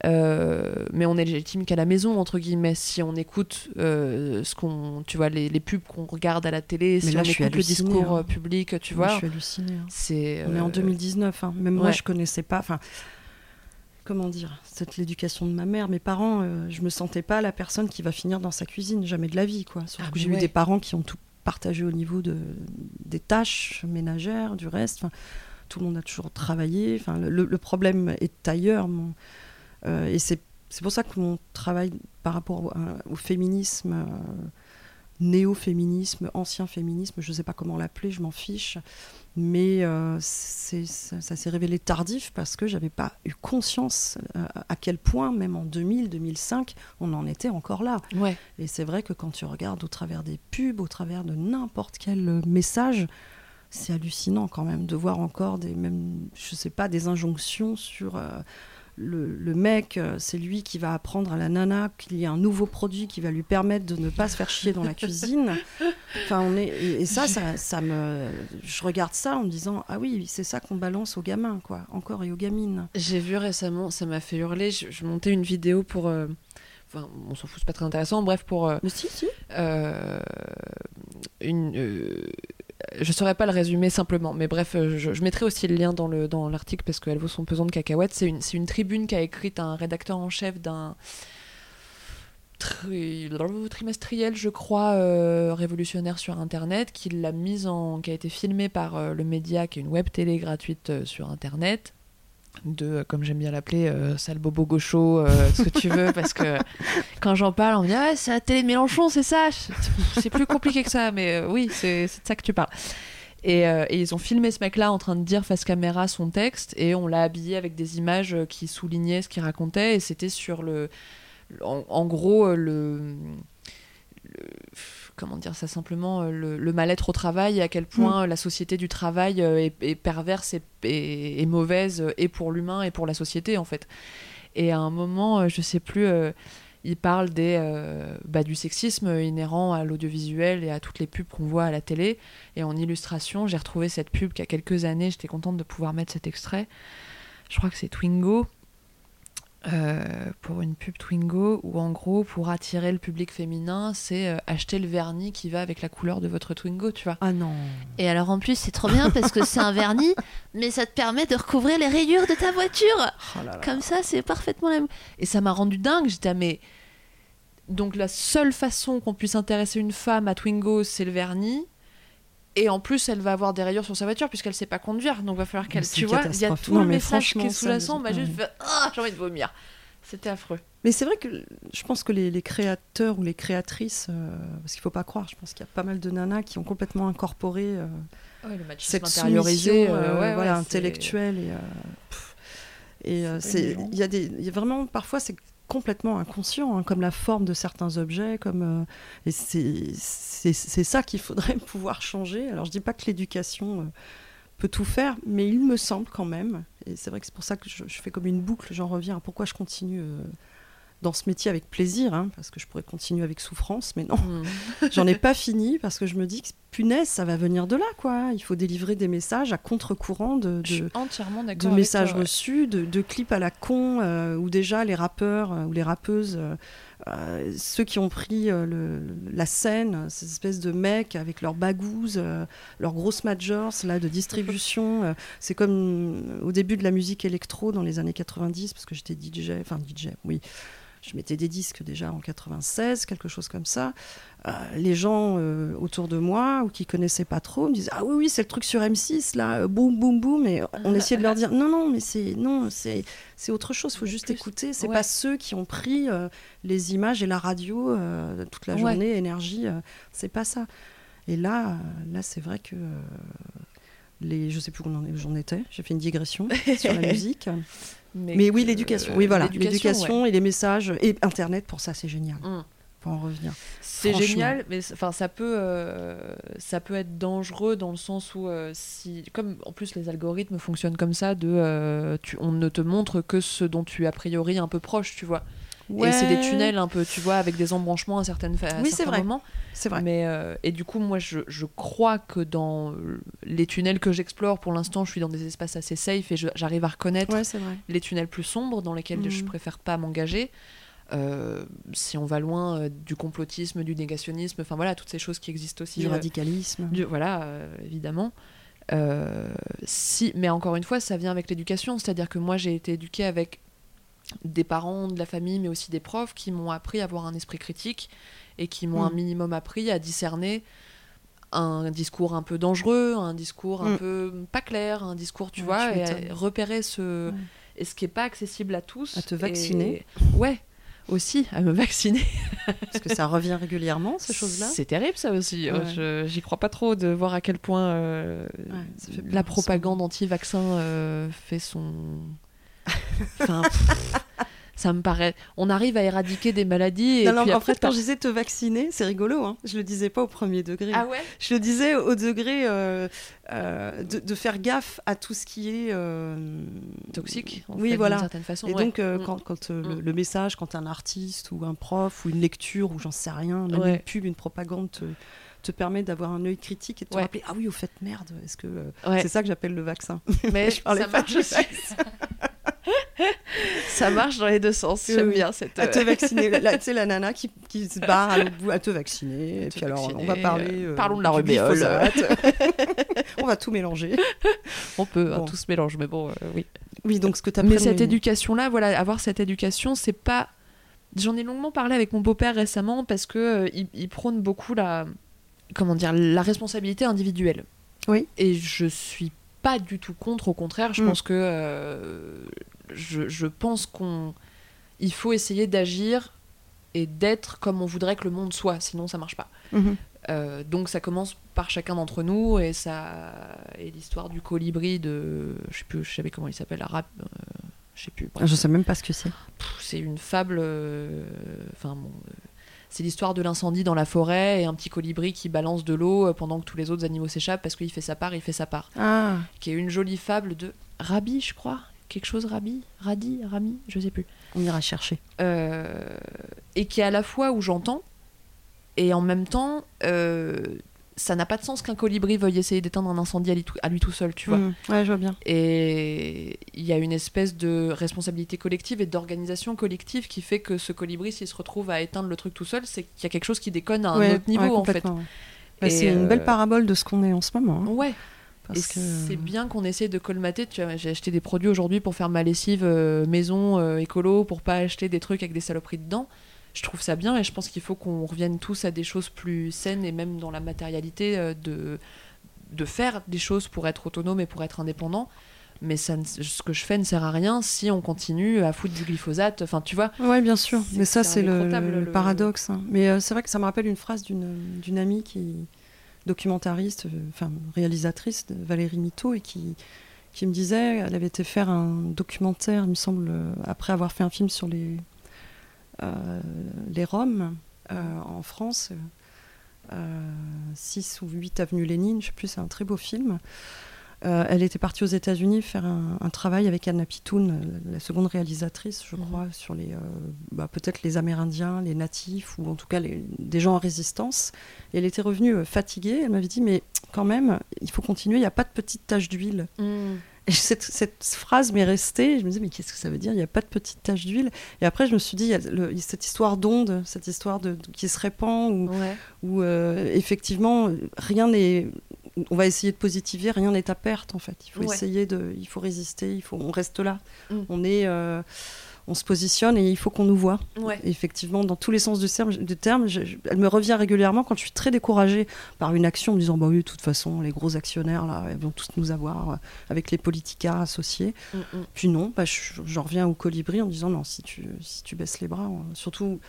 Euh, mais on est légitime qu'à la maison entre guillemets si on écoute euh, ce qu'on tu vois les, les pubs qu'on regarde à la télé si on écoute le discours hein. euh, public tu vois je suis hallucinée hein. c'est on est en 2019 hein. même moi je connaissais pas enfin comment dire c'est l'éducation de ma mère mes parents je me sentais pas la personne qui va finir dans sa cuisine jamais de la vie quoi Sauf ah, que j'ai eu des parents qui ont tout partagé au niveau de des tâches ménagères du reste tout le monde a toujours travaillé enfin le, le problème est ailleurs mon et c'est pour ça que mon travail par rapport au, féminisme, euh, néo-féminisme, ancien féminisme, je ne sais pas comment l'appeler, je m'en fiche, mais euh, ça, s'est révélé tardif parce que j'avais pas eu conscience à quel point, même en 2000, 2005, on en était encore là. Ouais. Et c'est vrai que quand tu regardes au travers des pubs, au travers de n'importe quel message, c'est hallucinant quand même de voir encore des, même, je sais pas, des injonctions sur le, mec, euh, c'est lui qui va apprendre à la nana qu'il y a un nouveau produit qui va lui permettre de ne pas se faire chier dans la cuisine. Enfin, on est et, ça, ça, me, je regarde ça en me disant ah oui, c'est ça qu'on balance aux gamins, quoi, encore et aux gamines. J'ai vu récemment, ça m'a fait hurler. Je, montais une vidéo pour. Euh, enfin, on s'en fout, c'est pas très intéressant. Bref, pour. Euh, Mais si, si. une je saurais pas le résumer simplement, mais bref, euh, je, mettrai aussi le lien dans le dans l'article parce qu'elle vaut son pesant de cacahuètes. C'est une, une tribune qu'a écrite un rédacteur en chef d'un trimestriel, je crois, euh, révolutionnaire sur Internet, qui l'a mise en, qui a été filmé par euh, le média, qui est une web télé gratuite sur Internet, de, euh, comme j'aime bien l'appeler, euh, sale bobo gaucho, euh, ce que tu veux, parce que quand j'en parle, on me dit ah, c'est la télé de Mélenchon, c'est ça C'est plus compliqué que ça, mais oui, c'est de ça que tu parles. Et, et, ils ont filmé ce mec-là en train de dire face caméra son texte, et on l'a habillé avec des images qui soulignaient ce qu'il racontait, et c'était sur le en, en gros, euh, le, le- comment dire ça simplement, euh, le, le mal-être au travail et à quel point euh, la société du travail euh, est, est perverse et, et- et mauvaise et pour l'humain et pour la société en fait. Et à un moment, je sais plus, euh, il parle des, euh, bah, du sexisme inhérent à l'audiovisuel et à toutes les pubs qu'on voit à la télé. Et en illustration, j'ai retrouvé cette pub qu'il y a quelques années, j'étais contente de pouvoir mettre cet extrait. Je crois que c'est Twingo. Euh, pour une pub Twingo où en gros pour attirer le public féminin c'est euh, acheter le vernis qui va avec la couleur de votre Twingo tu vois Ah non. Et alors en plus, c'est trop bien parce que c'est un vernis, mais ça te permet de recouvrir les rayures de ta voiture. Oh là là. Comme ça, c'est parfaitement la même. Et ça m'a rendu dingue. J'étais, ah, mais. Donc, la seule façon qu'on puisse intéresser une femme à Twingo, c'est le vernis. Et en plus, elle va avoir des rayures sur sa voiture puisqu'elle sait pas conduire. Donc, va falloir qu'elle. Tu vois, il y a tout Non, le message qui est sous-jacent. Ouais. juste. Ah, j'ai envie de vomir. C'était affreux. Mais c'est vrai que je pense que les, les créateurs ou les créatrices, euh, parce qu'il faut pas croire, je pense qu'il y a pas mal de nanas qui ont complètement incorporé euh, Ouais, le cette intériorisé. soumission, euh, euh, ouais, voilà, ouais, c'est- intellectuelle et, C'est il y a des y a vraiment parfois c'est complètement inconscient hein, comme la forme de certains objets comme euh, et c'est ça qu'il faudrait pouvoir changer. Alors je dis pas que l'éducation euh, peut tout faire mais il me semble quand même et c'est vrai que c'est pour ça que je, fais comme une boucle j'en reviens pourquoi je continue euh, dans ce métier avec plaisir, hein, parce que je pourrais continuer avec souffrance, mais non, Hmm. j'en ai pas fini parce que je me dis que punaise, ça va venir de là, quoi. Il faut délivrer des messages à contre-courant de, de, messages toi, ouais. reçus, de, de clips à la con, euh, où déjà les rappeurs euh, ou les rappeuses, euh, euh, ceux qui ont pris le- la scène, ces espèces de mecs avec leurs bagouses, leurs grosses majors là, de distribution, c'est comme au début de la musique électro dans les années 90, parce que j'étais DJ, enfin DJ, oui. Je mettais des disques déjà en 96, quelque chose comme ça. Euh, les gens euh, autour de moi ou qui connaissaient pas trop me disaient ah oui oui c'est le truc sur M6 là euh, boum boum boum et on essayait de leur dire non non mais c'est non c'est c'est autre chose faut juste plus- écouter c'est ouais. pas ceux qui ont pris les images et la radio toute la Ouais. journée énergie euh, c'est pas ça et là là c'est vrai que les je sais plus où j'en étais j'ai fait une digression sur la musique mais oui l'éducation oui voilà l'éducation, et les messages et internet pour ça c'est génial. Hmm. faut en revenir C'est génial, mais enfin ça peut euh, ça peut être dangereux dans le sens où euh, si comme en plus les algorithmes fonctionnent comme ça de euh, tu, on ne te montre que ce dont tu es a priori un peu proche, tu vois. Et c'est des tunnels un peu, tu vois, avec des embranchements à certaines à Oui, c'est vrai. c'est vrai Mais euh, et du coup moi je, je crois que dans les tunnels que j'explore pour l'instant, je suis dans des espaces assez safe et j'arrive à reconnaître ouais les tunnels plus sombres dans lesquels je Mhm. préfère pas m'engager. Euh, si on va loin euh, du complotisme, du négationnisme, enfin voilà, toutes ces choses qui existent aussi. du radicalisme du- voilà, évidemment. Si, mais encore une fois, ça vient avec l'éducation, c'est-à-dire que moi j'ai été éduquée avec des parents, de la famille, mais aussi des profs qui m'ont appris à avoir un esprit critique et qui m'ont Mm. un minimum appris à discerner un discours un peu dangereux, un discours un Mm. peu pas clair, un discours, tu Ouais, vois, tu et à repérer ce. Ouais. Et ce qui est pas accessible à tous. À te Et- vacciner. Ouais, aussi, à me vacciner. Parce que ça revient régulièrement, ces choses-là? C'est terrible ça aussi. Ouais. Je- J'y crois pas trop de voir à quel point euh, Ouais, la propagande anti-vaccin euh, fait son. Enfin, pff, ça me paraît. On arrive à éradiquer des maladies et Non, non, puis en après. fait, quand je disais te vacciner, c'est rigolo. Hein. Je le disais pas au premier degré. Ah ouais? Je le disais au degré euh, euh, de, de faire gaffe à tout ce qui est euh, Toxique. en Oui, fait, voilà. D'une certaine façon. Et ouais. donc, Mm. quand, quand, le, Mm. le message, quand un artiste ou un prof ou une lecture ou j'en sais rien, même Ouais. une pub, une propagande te, te permet d'avoir un œil critique et de te Ouais. rappeler Ah oui, au fait, merde, est-ce que. euh, Ouais. C'est ça que j'appelle le vaccin. Mais je parlais ça pas marche du aussi. ça marche dans les deux sens. J'aime oui. bien cette. à te euh, vacciner. Là, tu sais, la nana qui, qui se barre à l'autre bout, à te vacciner. Et te puis alors, on va parler. euh, parlons de la rubéole. on va tout mélanger. On peut, hein, tout se mélange, mais bon, euh, oui. Oui, donc ce que tu as Mais cette éducation-là, voilà, avoir cette éducation, c'est pas. J'en ai longuement parlé avec mon beau-père récemment parce que euh, il, il prône beaucoup la, comment dire, la responsabilité individuelle. Oui. Et je suis pas du tout contre. Au contraire, je Mm. pense que euh, je, je pense qu'on, il faut essayer d'agir et d'être comme on voudrait que le monde soit. Sinon, ça marche pas. Mhm. Euh, donc ça commence par chacun d'entre nous et ça et l'histoire du colibri de je sais plus je savais comment il s'appelle arabe euh, Je sais plus. Je sais même pas ce que c'est. C'est une fable. euh, Enfin, bon, euh, c'est l'histoire de l'incendie dans la forêt et un petit colibri qui balance de l'eau pendant que tous les autres animaux s'échappent parce qu'il fait sa part, il fait sa part. Ah, Qui est une jolie fable de Rabi, je crois. Quelque chose Rabi Radi Rami Je sais plus. on ira chercher. Euh, et qui est à la fois où j'entends et en même temps euh, ça n'a pas de sens qu'un colibri veuille essayer d'éteindre un incendie à lui tout, à lui tout seul tu vois Mm. Ouais, je vois bien. et il y a une espèce de responsabilité collective et d'organisation collective qui fait que ce colibri s'il se retrouve à éteindre le truc tout seul c'est qu'il y a quelque chose qui déconne à un Ouais, autre niveau ouais, en fait ouais. Bah, c'est une belle euh, parabole de ce qu'on est en ce moment. hein, ouais parce et que... c'est bien qu'on essaie de colmater. Tu vois, j'ai acheté des produits aujourd'hui pour faire ma lessive euh, maison euh, écolo, pour pas acheter des trucs avec des saloperies dedans. Je trouve ça bien et je pense qu'il faut qu'on revienne tous à des choses plus saines et même dans la matérialité euh, de de faire des choses pour être autonome et pour être indépendant. Mais ça, ne- ce que je fais ne sert à rien si on continue à foutre du glyphosate. Enfin, tu vois. Ouais, bien sûr. Mais ça, c'est le, paradoxe. hein. Mais euh, c'est vrai que ça me rappelle une phrase d'une d'une amie qui documentariste, euh, enfin réalisatrice, de Valérie Mito, et qui me disait, elle avait été faire un documentaire, il me semble, euh, après avoir fait un film sur les euh, Roms en France, euh, 6 ou 8 avenue Lénine, je sais plus, c'est un très beau film. Euh, elle était partie aux États-Unis faire un, un travail avec Anna Pitoun, euh, la seconde réalisatrice, je Mhm. crois, sur les euh, bah, peut-être les Amérindiens, les natifs, ou en tout cas les- des gens en résistance. Et elle était revenue euh, fatiguée. Elle m'avait dit mais quand même, il faut continuer. Il n'y a pas de petites taches d'huile. Et cette, cette phrase m'est restée. Je me disais, mais qu'est-ce que ça veut dire? Il n'y a pas de petites taches d'huile. Et après, je me suis dit, il y a le- cette histoire d'onde, cette histoire de, qui se répand, où, Ouais. où, euh, effectivement, rien n'est. On va essayer de positiver, rien n'est à perte en fait. Il faut Ouais. essayer de. Il faut résister, il faut, on reste là. Mm. On est. euh, on se positionne et il faut qu'on nous voit. Ouais. Effectivement, dans tous les sens du terme, du terme je- je- elle me revient régulièrement quand je suis très découragée par une action, en me disant bah oui, de toute façon, les gros actionnaires là, ils vont tous nous avoir euh, avec les politicards associés. Mm, mm. Puis non, bah, je- j'en reviens au colibri en me disant non, si tu, si tu baisses les bras, surtout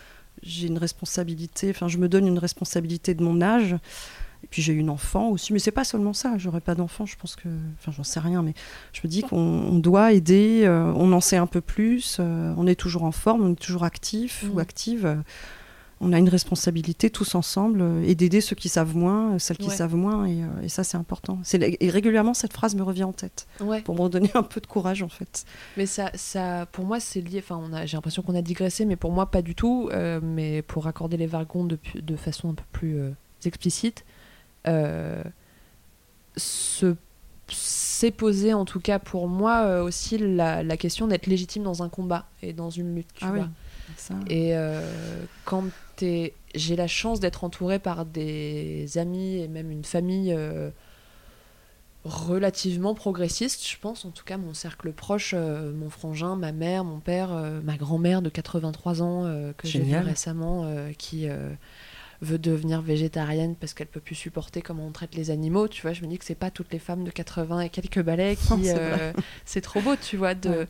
j'ai une responsabilité, enfin je me donne une responsabilité de mon âge. Et puis j'ai une enfant aussi, mais c'est pas seulement ça. J'aurais pas d'enfant, je pense que, enfin j'en sais rien, mais je me dis qu'on on doit aider, euh, on en sait un peu plus, euh, on est toujours en forme, on est toujours actif ou active. euh, on a une responsabilité tous ensemble et d'aider ceux qui savent moins, celles qui Ouais. savent moins, et, et ça c'est important. Et régulièrement cette phrase me revient en tête Ouais. pour me redonner un peu de courage en fait. Mais ça, ça, pour moi, c'est lié. Enfin, on a, j'ai l'impression qu'on a digressé, mais pour moi, pas du tout. Mais pour raccorder les wagons de, façon un peu plus explicite, se, s'est posé, en tout cas pour moi, euh, aussi la, la question d'être légitime dans un combat et dans une lutte. Tu Ah oui. vois. Ça, Et euh, quand j'ai la chance d'être entourée par des amis et même une famille euh, relativement progressiste, je pense, en tout cas mon cercle proche, euh, mon frangin, ma mère, mon père, euh, ma grand-mère de 83 ans euh, que j'ai vu récemment, euh, qui euh, veut devenir végétarienne parce qu'elle peut plus supporter comment on traite les animaux, tu vois, je me dis que c'est pas toutes les femmes de 80 et quelques balais qui... C'est euh, c'est trop beau, tu vois, de... Ouais.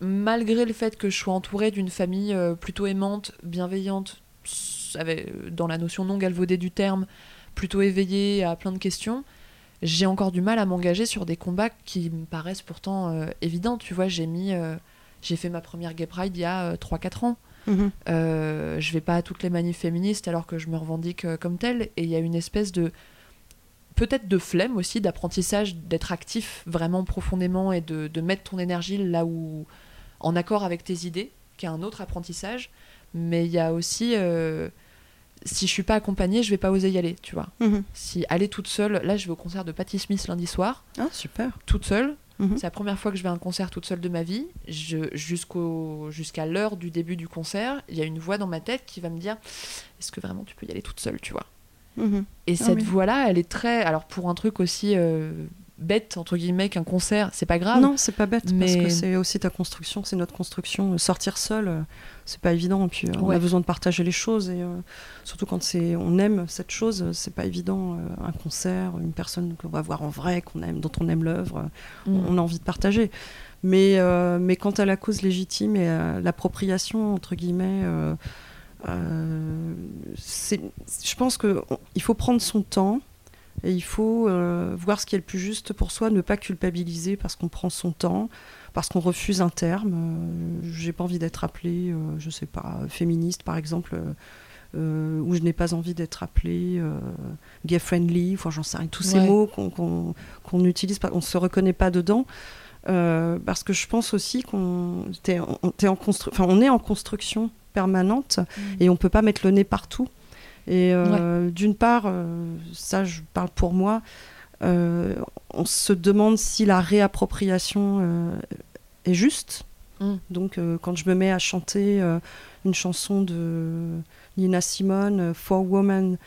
Malgré le fait que je sois entourée d'une famille euh, plutôt aimante, bienveillante, avec, euh, dans la notion non galvaudée du terme, plutôt éveillée à plein de questions, j'ai encore du mal à m'engager sur des combats qui me paraissent pourtant euh, évidents. Tu vois, j'ai mis, euh, j'ai fait ma première Gay Pride il y a 3-4 ans. Mhm. Euh, je vais pas à toutes les manifs féministes alors que je me revendique euh, comme telle. Et il y a une espèce de. Peut-être de flemme aussi, d'apprentissage, d'être actif vraiment profondément et de, de mettre ton énergie là où. en accord avec tes idées, qui est un autre apprentissage. Mais il y a aussi. euh, si je suis pas accompagnée, je vais pas oser y aller, tu vois. Mhm. Si aller toute seule, là je vais au concert de Patti Smith lundi soir, Ah super. toute seule. Mhm. C'est la première fois que je vais à un concert toute seule de ma vie. Jusqu'au, jusqu'à l'heure du début du concert, il y a une voix dans ma tête qui va me dire Est-ce que vraiment tu peux y aller toute seule, tu vois? Mhm. Et Ah cette oui. voix-là, elle est très. Alors pour un truc aussi euh, bête, entre guillemets, qu'un concert, c'est pas grave. Non, c'est pas bête parce Mais- que c'est aussi ta construction, c'est notre construction. Euh, Sortir seul, euh, c'est pas évident. Et puis euh, on Ouais. a besoin de partager les choses et euh, surtout quand c'est on aime cette chose, c'est pas évident. un concert, une personne qu'on va voir en vrai, qu'on aime, dont on aime l'œuvre, Mm. on a envie de partager. Mais euh, mais quant à la cause légitime et à l'appropriation entre guillemets. euh, c'est- je pense que on- il faut prendre son temps, Et il faut euh, voir ce qui est le plus juste pour soi, ne pas culpabiliser parce qu'on prend son temps, parce qu'on refuse un terme. Euh, J'ai pas envie d'être appelée, euh, je sais pas, féministe par exemple, euh, euh, ou je n'ai pas envie d'être appelée gay friendly, enfin j'en sais rien, tous ces mots qu'on qu'on- qu'on utilise, on se reconnaît pas dedans. Parce que je pense aussi qu'on on- t'es en constru- enfin, on est en construction permanente et on peut pas mettre le nez partout. Et euh, d'une part, euh, ça je parle pour moi, euh, on se demande si la réappropriation est juste. Mm. Donc quand je me mets à chanter une chanson de Nina Simone, For Woman,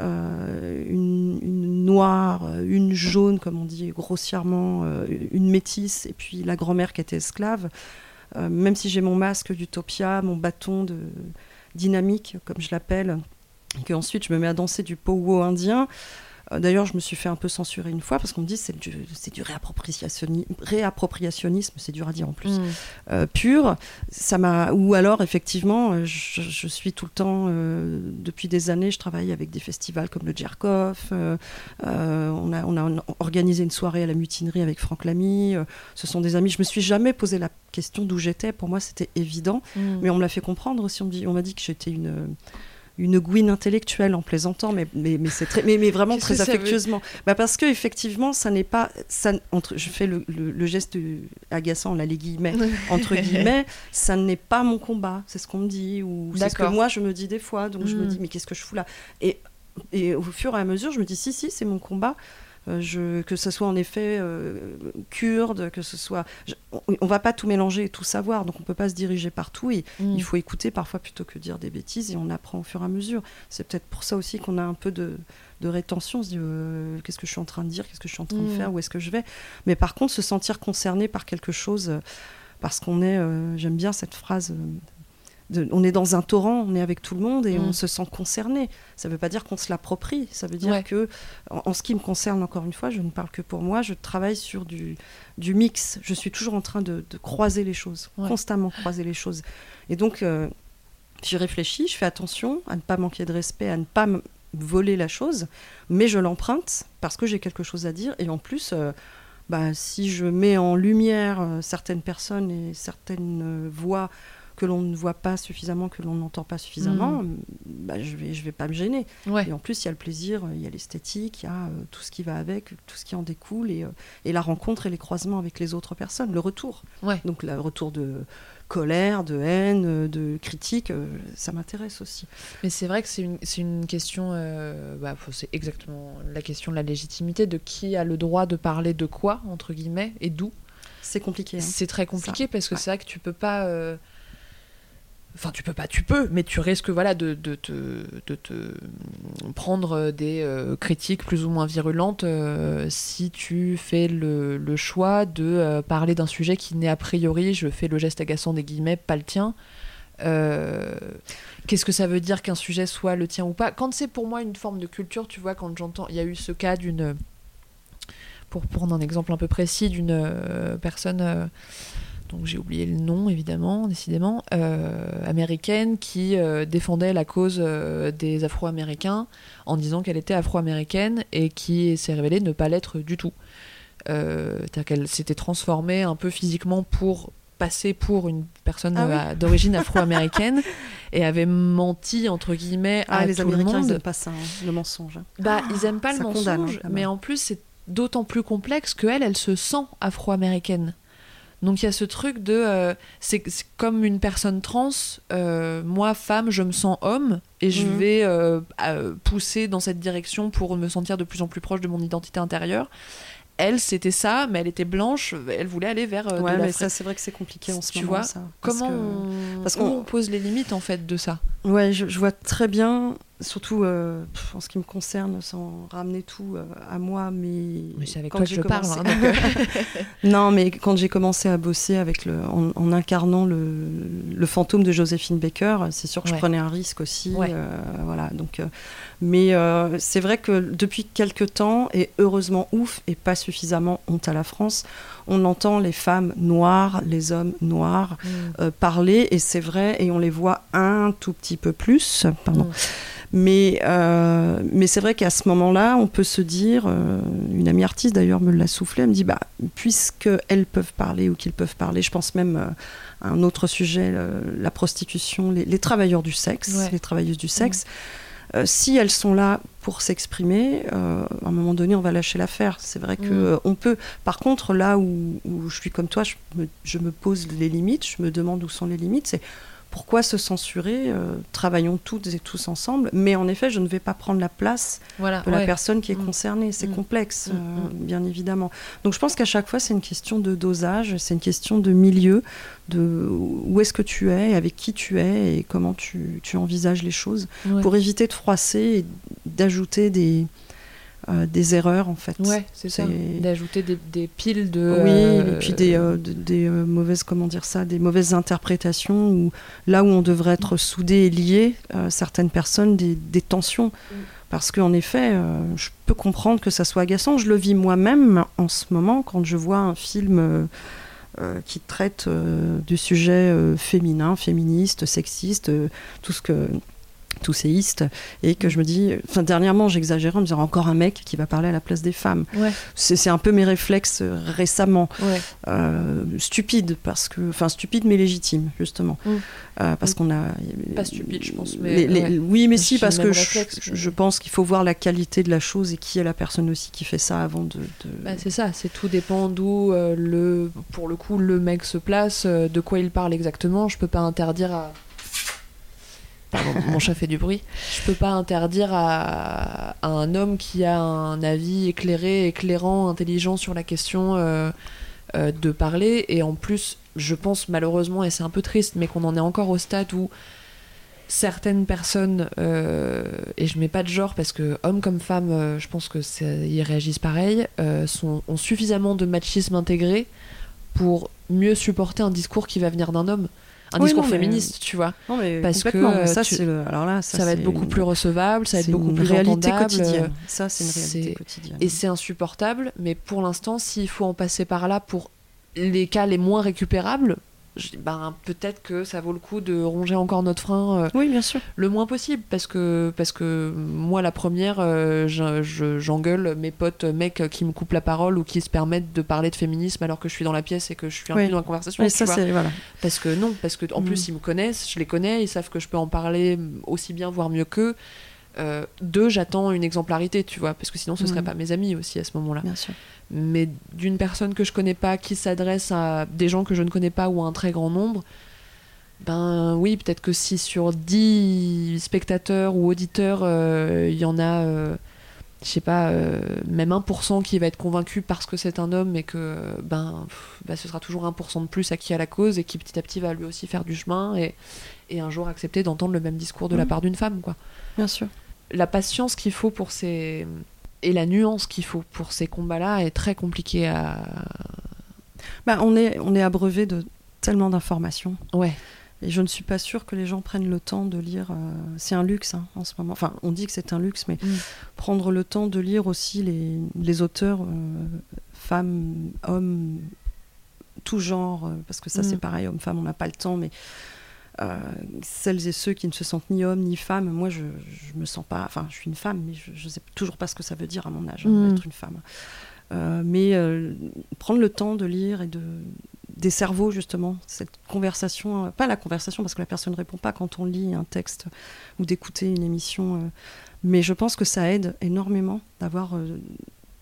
euh, une, une noire, une jaune, comme on dit grossièrement, euh, une métisse, et puis la grand-mère qui était esclave, euh, même si j'ai mon masque d'Utopia, mon bâton de dynamique, comme je l'appelle, et que ensuite je me mets à danser du pogo indien. Euh, D'ailleurs, je me suis fait un peu censurer une fois parce qu'on me dit que c'est du, réappropriationnisme, c'est dur à dire en plus Mm. euh, pur. Ça m'a ou alors effectivement, euh, je, je suis tout le temps euh, depuis des années, je travaille avec des festivals comme le euh, euh, on a on a organisé une soirée à la mutinerie avec Franck Lamy. ce sont des amis. Je me suis jamais posé la question d'où j'étais. Pour moi, c'était évident. Mm. Mais on me l'a fait comprendre aussi. On me dit- on m'a dit que j'étais une une gouine intellectuelle en plaisantant, mais, mais, mais c'est très, mais, mais vraiment très affectueusement. Bah parce que effectivement, ça n'est pas, ça, entre, je fais le, le- le geste agaçant là, les guillemets entre guillemets, ça n'est pas mon combat. C'est ce qu'on me dit ou c'est ce que moi je me dis des fois. Donc je me Mm. dis mais qu'est-ce que je fous là? Et et au fur et à mesure, je me dis si si, c'est mon combat. Euh, je, que ce soit en effet euh, kurde, que ce soit. je- on, on va pas tout mélanger et tout savoir, donc on peut pas se diriger partout et Mm. il faut écouter parfois plutôt que dire des bêtises et on apprend au fur et à mesure. C'est peut-être pour ça aussi qu'on a un peu de, de rétention. On se dit euh, qu'est-ce que je suis en train de dire, qu'est-ce que je suis en train de Mm. faire, où est-ce que je vais. Mais par contre, se sentir concerné par quelque chose, euh, parce qu'on est, euh, j'aime bien cette phrase. De- on est dans un torrent, on est avec tout le monde et Mm. on se sent concerné. Ça ne veut pas dire qu'on se l'approprie. Ça veut dire Ouais. que, en, en ce qui me concerne, encore une fois, je ne parle que pour moi. Je travaille sur du, du mix. Je suis toujours en train de, de croiser les choses, Ouais. constamment croiser les choses. Et donc, euh, j'y réfléchis, je fais attention à ne pas manquer de respect, à ne pas voler la chose, mais je l'emprunte parce que j'ai quelque chose à dire. Et en plus, euh, bah, si je mets en lumière euh, certaines personnes et certaines euh, voix que l'on ne voit pas suffisamment, que l'on n'entend pas suffisamment, bah, je vais, je vais pas me gêner. Ouais. Et en plus, il y a le plaisir, il y a l'esthétique, il y a euh, tout ce qui va avec, tout ce qui en découle, et, euh, et la rencontre et les croisements avec les autres personnes, le retour. Ouais. Donc le retour de colère, de haine, euh, de critique, euh, ça m'intéresse aussi. Mais c'est vrai que c'est une, une question, bah, c'est exactement la question de la légitimité, de qui a le droit de parler de quoi, entre guillemets, et d'où. C'est compliqué. hein. C'est très compliqué parce que ouais. c'est vrai que tu peux pas. euh, Enfin, tu peux pas, tu peux, mais tu risques voilà, de, de, te, de te prendre des euh, critiques plus ou moins virulentes euh, si tu fais le, le choix de euh, parler d'un sujet qui n'est a priori, je fais le geste agaçant des guillemets, pas le tien. Qu'est-ce que ça veut dire qu'un sujet soit le tien ou pas? Quand c'est pour moi une forme de culture, tu vois, quand j'entends, il y a eu ce cas d'une, pour prendre un exemple un peu précis, d'une personne, donc j'ai oublié le nom évidemment, décidément, euh, américaine qui euh, défendait la cause euh, des Afro-Américains en disant qu'elle était afro-américaine et qui s'est révélée ne pas l'être du tout. C'est-à-dire qu'elle s'était transformée un peu physiquement pour passer pour une personne Ah oui. d'origine afro-américaine et avait menti entre guillemets Ah, à les tout Américains, le ils monde. n'aiment pas ça, hein, le mensonge. hein. Bah, ils aiment pas le condamne, mensonge, hein, mais en plus, c'est d'autant plus complexe qu'elle, elle se sent afro-américaine. Donc il y a ce truc de. euh, c'est comme une personne trans, euh, moi, femme, je me sens homme, et je Mhm. vais euh, pousser dans cette direction pour me sentir de plus en plus proche de mon identité intérieure. Elle, c'était ça, mais elle était blanche, elle voulait aller vers. de ouais, mais ça, c'est vrai que c'est compliqué en ce Tu moment. vois, ça, parce Comment que- on... parce qu'on- on pose les limites en fait de ça? Ouais, je, je vois très bien, surtout euh, en ce qui me concerne, sans ramener tout euh, à moi, mais. Mais c'est avec quand toi que j'ai je parle. commencé- hein, donc, non, mais quand j'ai commencé à bosser avec le, en, en incarnant le, le fantôme de Joséphine Baker, c'est sûr que je prenais un risque aussi. Ouais. euh, voilà, donc, mais c'est vrai que depuis quelques temps, et heureusement ouf, et pas suffisamment honte à la France, on entend les femmes noires, les hommes noirs Mm. euh, parler, et c'est vrai, et on les voit un tout petit peu plus. Pardon. Mm. Mais, euh, mais c'est vrai qu'à ce moment-là, on peut se dire, euh, une amie artiste d'ailleurs me l'a soufflé, elle me dit, bah, puisqu'elles peuvent parler ou qu'ils peuvent parler, je pense même euh, à un autre sujet, la prostitution, les, les travailleurs du sexe, Ouais. les travailleuses du sexe, euh, si elles sont là pour s'exprimer, euh, à un moment donné, on va lâcher l'affaire. C'est vrai que Mm. euh, on peut. Par contre, là où, où je suis comme toi, je me, je me pose les limites, je me demande où sont les limites. C'est pourquoi se censurer euh, Travaillons toutes et tous ensemble. Mais en effet, je ne vais pas prendre la place Voilà. de la ouais. personne qui est Mm. concernée. C'est Mm. complexe, Mm. euh, bien évidemment. Donc je pense qu'à chaque fois, c'est une question de dosage, c'est une question de milieu, de où est-ce que tu es, avec qui tu es et comment tu, tu envisages les choses, Ouais. pour éviter de froisser et d'ajouter des, euh, des erreurs, en fait. Ouais, c'est ça. D'ajouter des, des piles de. Oui, euh, et puis des, euh, de- des euh, mauvaises, comment dire ça, des mauvaises interprétations, ou là où on devrait être soudé et lié, euh, certaines personnes, des, des tensions. Mm. Parce qu'en effet, euh, je peux comprendre que ça soit agaçant. Je le vis moi-même en ce moment quand je vois un film euh, euh, qui traite euh, du sujet euh, féminin, féministe, sexiste, euh, tout ce que tout séiste, et que je me dis, enfin dernièrement j'exagérais en me disant encore un mec qui va parler à la place des femmes. Ouais, C'est c'est un peu mes réflexes euh, récemment ouais. euh, stupide parce que enfin stupide mais légitime justement Mm. Euh, parce Mm. qu'on a Pas stupide, je pense, mais les- les- ouais. oui mais si parce que je, réflexe, je- mais- je pense qu'il faut voir la qualité de la chose et qui est la personne aussi qui fait ça avant de, de- Bah, c'est ça, c'est tout dépend d'où euh, le, pour le coup, le mec se place, de quoi il parle exactement. Je peux pas interdire à. Pardon, mon chat fait du bruit. Je peux pas interdire à, un homme qui a un avis éclairé, éclairant, intelligent sur la question euh, euh, de parler. Et en plus, je pense malheureusement, et c'est un peu triste, mais qu'on en est encore au stade où certaines personnes, euh, et je mets pas de genre parce que hommes comme femmes, je pense que ils réagissent pareil, ont suffisamment de machisme intégré pour mieux supporter un discours qui va venir d'un homme. Un Oui, discours non, mais- féministe, tu vois. non mais parce que, ça tu- c'est le alors là ça, Ça, va être beaucoup une- plus recevable, ça va être beaucoup plus réalité quotidienne euh, ça c'est une réalité quotidienne Et c'est insupportable, mais pour l'instant, s'il faut en passer par là pour les cas les moins récupérables, je- ben, peut-être que ça vaut le coup de ronger encore notre frein euh, oui bien sûr le moins possible. Parce que, parce que moi, la première, euh, je- je- j'engueule mes potes mecs qui me coupent la parole ou qui se permettent de parler de féminisme alors que je suis dans la pièce et que je suis un Oui. peu dans la conversation. ça voilà Parce que non, parce que en Mm. plus ils me connaissent, je les connais, ils savent que je peux en parler aussi bien, voire mieux qu'eux. Euh, deux, j'attends une exemplarité, tu vois, parce que sinon ce serait Mm. pas mes amis aussi à ce moment-là. bien sûr Mais d'une personne que je connais pas, qui s'adresse à des gens que je ne connais pas ou à un très grand nombre, ben oui, peut-être que si sur 10 spectateurs ou auditeurs, euh, il y en a, euh, je sais pas, euh, même 1% qui va être convaincu parce que c'est un homme et que ben, pff, bah, ce sera toujours 1% de plus à qui a la cause et qui petit à petit va lui aussi faire du chemin et, et un jour accepter d'entendre le même discours de la Mhm. part d'une femme, quoi bien sûr la patience qu'il faut pour ces et la nuance qu'il faut pour ces combats-là est très compliquée à bah, on est on est abreuvé de tellement d'informations ouais Et je ne suis pas sûre que les gens prennent le temps de lire. euh, c'est un luxe hein, en ce moment. Enfin, on dit que c'est un luxe, mais Mm. prendre le temps de lire aussi les, les auteurs, euh, femmes, hommes, tout genre, euh, parce que ça Mm. c'est pareil, hommes-femmes, on n'a pas le temps, mais euh, celles et ceux qui ne se sentent ni hommes ni femmes, moi je, je me sens pas. Enfin, je suis une femme, mais je ne sais toujours pas ce que ça veut dire à mon âge, hein, Mm. être une femme. Euh, mais euh, prendre le temps de lire et de des cerveaux justement cette conversation pas la conversation parce que la personne ne répond pas quand on lit un texte ou d'écouter une émission mais je pense que ça aide énormément d'avoir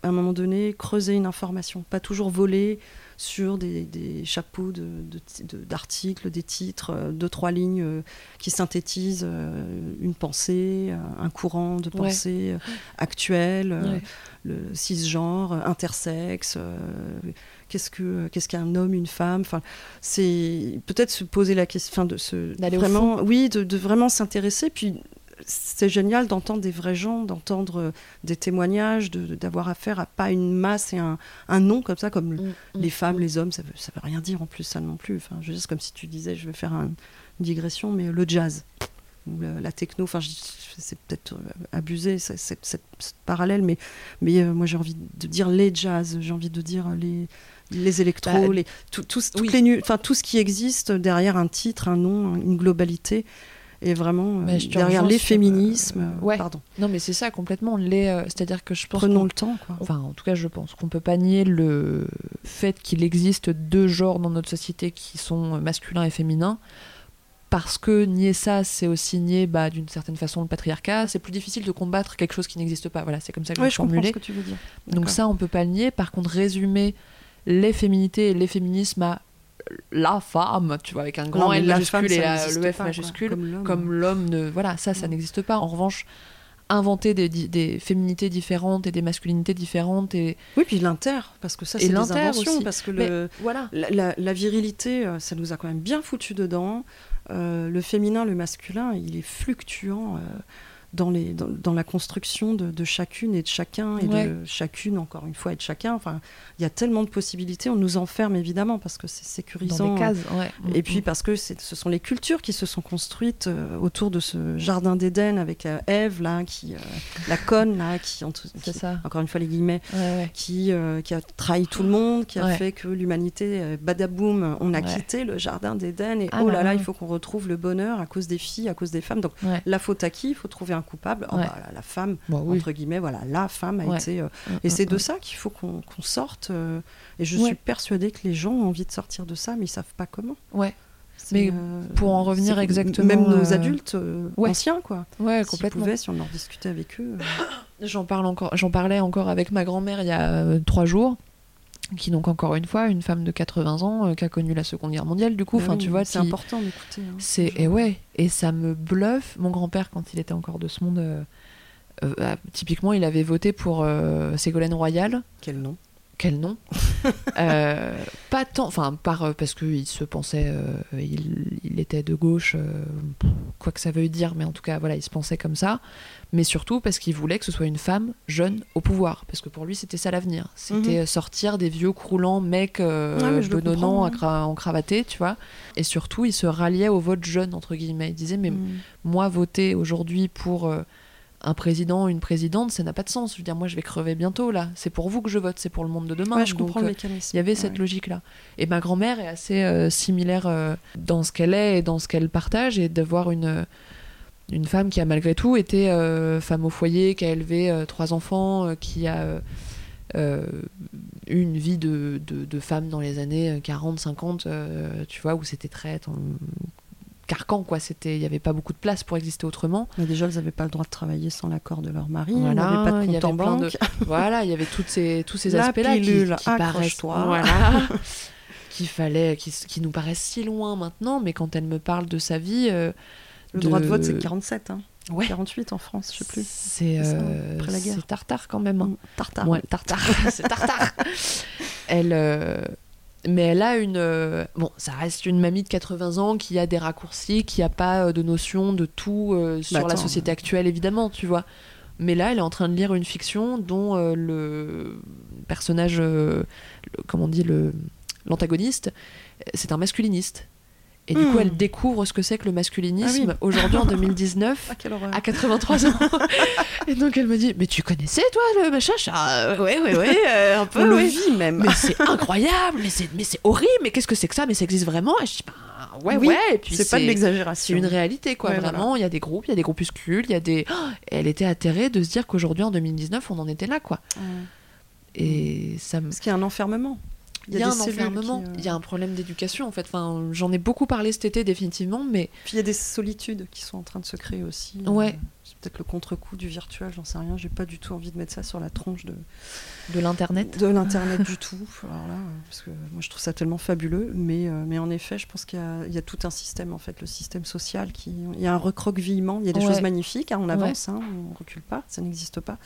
à un moment donné creusé une information pas toujours voler sur des, des chapeaux de- de ti- de- d'articles des titres euh, deux trois lignes euh, qui synthétisent euh, une pensée un courant de pensée actuel Ouais. le cisgenre, intersexe, qu'est-ce que qu'est-ce qu'un homme, une femme. Enfin, c'est peut-être se poser la question, enfin de se vraiment, oui, de, de vraiment s'intéresser. Puis c'est génial d'entendre des vrais gens, d'entendre euh, des témoignages, de- d'avoir affaire à pas une masse et un, un nom comme ça, comme Mm, mm, les femmes, mm. les hommes, ça veut, ça veut rien dire en plus, ça non plus. Enfin, je c'est comme si tu disais, je vais faire un- une digression, mais le jazz. ou la, la techno. Enfin, c'est peut-être euh, abusé c'est- c'est- c'est- ce parallèle, mais, mais euh, moi j'ai envie de dire les jazz, j'ai envie de dire les, les électros, Bah, les, tout, tout, toutes oui. les enfin, tout ce qui existe derrière un titre, un nom, une globalité. Et vraiment, euh, derrière les euh, féminismes, euh, ouais. pardon, Non, mais c'est ça complètement. Les, euh, c'est-à-dire que je pense. prenons le temps. Quoi. Enfin, en tout cas, je pense qu'on peut pas nier le fait qu'il existe deux genres dans notre société qui sont masculins et féminins. Parce que nier ça, c'est aussi nier bah, d'une certaine façon le patriarcat. C'est plus difficile de combattre quelque chose qui n'existe pas. Voilà, c'est comme ça que Ouais, je formuler. ce que tu veux dire. Donc ça, on peut pas le nier. Par contre, résumer les féminités et les féminismes à la femme, tu vois, avec un grand Non, L majuscule et la- le F pas, majuscule, comme l'homme. comme l'homme ne voilà ça ça n'existe pas en revanche inventer des, féminités différentes et des masculinités différentes et Oui, puis l'inter, parce que ça, c'est des inventions, aussi. parce que le, voilà la, la- la virilité, euh, ça nous a quand même bien foutu dedans. Euh, le féminin, le masculin, il est fluctuant euh, dans, les, dans, dans la construction de, de chacune et de chacun, et Ouais. de chacune, encore une fois, et de chacun. Enfin, il y a tellement de possibilités, on nous enferme évidemment, parce que c'est sécurisant. dans des cases ouais. Et Mm, puis mm. parce que ce sont les cultures qui se sont construites euh, autour de ce jardin d'Éden avec euh, Ève là, qui euh, la conne là, qui, ça encore une fois les guillemets, ouais, qui, euh, qui a trahi tout le monde, qui a fait que l'humanité, badaboum, on a quitté le jardin d'Éden et Ah oh là là il faut qu'on retrouve le bonheur à cause des filles, à cause des femmes. Donc la faute à qui? Il faut trouver un coupable. Oh, Ouais. bah, la, la femme, oui. entre guillemets, voilà, la femme a Ouais. été. euh, Mm, et mm, c'est de mm. ça qu'il faut qu'on sorte. euh, et je suis persuadée que les gens ont envie de sortir de ça, mais ils savent pas comment. ouais Mais euh, pour en revenir exactement, Même nos adultes euh, ouais. anciens, quoi. ouais complètement pouvaient, si on en discutait avec eux. euh, J'en parle encore, j'en parlais encore avec ma grand-mère il y a trois jours, qui donc encore une fois une femme de 80 ans euh, qui a connu la Seconde Guerre mondiale. Du coup, bah enfin oui, tu vois, c'est qui- important d'écouter. hein, c'est et ouais et ça me bluffe. Mon grand-père quand il était encore de ce monde, euh, euh, ah, typiquement il avait voté pour Ségolène Royal. Quel nom? Quel nom Euh, Pas tant, enfin par euh, parce qu'il se pensait, euh, il, il était de gauche, euh, quoi que ça veuille dire, mais en tout cas voilà, il se pensait comme ça. Mais surtout parce qu'il voulait que ce soit une femme jeune au pouvoir, parce que pour lui c'était ça l'avenir. C'était euh, sortir des vieux croulants mecs Ah comprends, à cra- en cravaté, tu vois. Et surtout, il se ralliait au vote jeune entre guillemets. Il disait mais Mm. moi voter aujourd'hui pour un président, une présidente, ça n'a pas de sens. Je veux dire, moi je vais crever bientôt là. C'est pour vous que je vote, c'est pour le monde de demain. Ouais, je Donc, comprends euh, le mécanisme. il y avait cette logique-là. Et ma grand-mère est assez euh, similaire euh, dans ce qu'elle est et dans ce qu'elle partage, et d'avoir une, une femme qui a malgré tout été euh, femme au foyer, qui a élevé euh, trois enfants, euh, qui a euh, euh, eu une vie de, de, de femme dans les années 40, 50, euh, tu vois, où c'était très ton- carcan, quoi. C'était, il n'y avait pas beaucoup de place pour exister autrement. Mais déjà, elles n'avaient pas le droit de travailler sans l'accord de leur mari. Voilà, elles n'avaient pas de il y compte en avait de- banque. voilà, il y avait toutes ces, tous ces aspects-là qui, qui paraissent, accroche-toi. voilà, qu'il fallait, qui, qui nous paraissent si loin maintenant, mais quand elle me parle de sa vie, euh, Le de- droit de vote, c'est 47. Hein. ouais, 48 en France, je sais plus. c'est euh, tartare quand même. hein. Mm, Tartare. Ouais, tartare, c'est tartare. Elle, euh, mais elle a une, euh, bon, ça reste une mamie de 80 ans qui a des raccourcis, qui a pas euh, de notion de tout euh, sur la Bah, attends, société actuelle évidemment, tu vois. Mais là, elle est en train de lire une fiction dont le personnage, le- comment on dit, le l'antagoniste, c'est un masculiniste. Et du Hmm. coup, elle découvre ce que c'est que le masculinisme Ah oui. aujourd'hui en 2019 Ah, à 83 ans. et donc elle me dit Mais tu connaissais toi le machin? Ah, ouais, ouais, ouais, euh, un On peu. le ouais. vit même. Mais c'est incroyable, mais c'est, horrible, mais qu'est-ce que c'est que ça? Mais ça existe vraiment? Et je dis Bah, Ouais, Oui, ouais. Et puis c'est pas de c'est une réalité, quoi. Ouais, vraiment, il y a des groupes, il y a des groupuscules, il y a des. Oh et elle était atterrée de se dire qu'aujourd'hui, en 2019, on en était là, quoi. Ouais. Et ça me. Parce qu'il y a un enfermement. Il y a, un enfermement, qui, euh, il y a un problème d'éducation en fait. Enfin, j'en ai beaucoup parlé cet été définitivement, mais Puis il y a des solitudes qui sont en train de se créer aussi. Euh, Ouais. C'est peut-être le contre-coup du virtuel, j'en sais rien. J'ai pas du tout envie de mettre ça sur la tronche de, de l'internet. de l'internet du tout. Alors là, euh, parce que moi je trouve ça tellement fabuleux, mais, euh, mais en effet, je pense qu'il y, a- il y a tout un système en fait, le système social qui, il y a un recroquevillement. Il y a des Ouais. choses magnifiques, hein, on avance, hein, on recule pas, ça n'existe pas.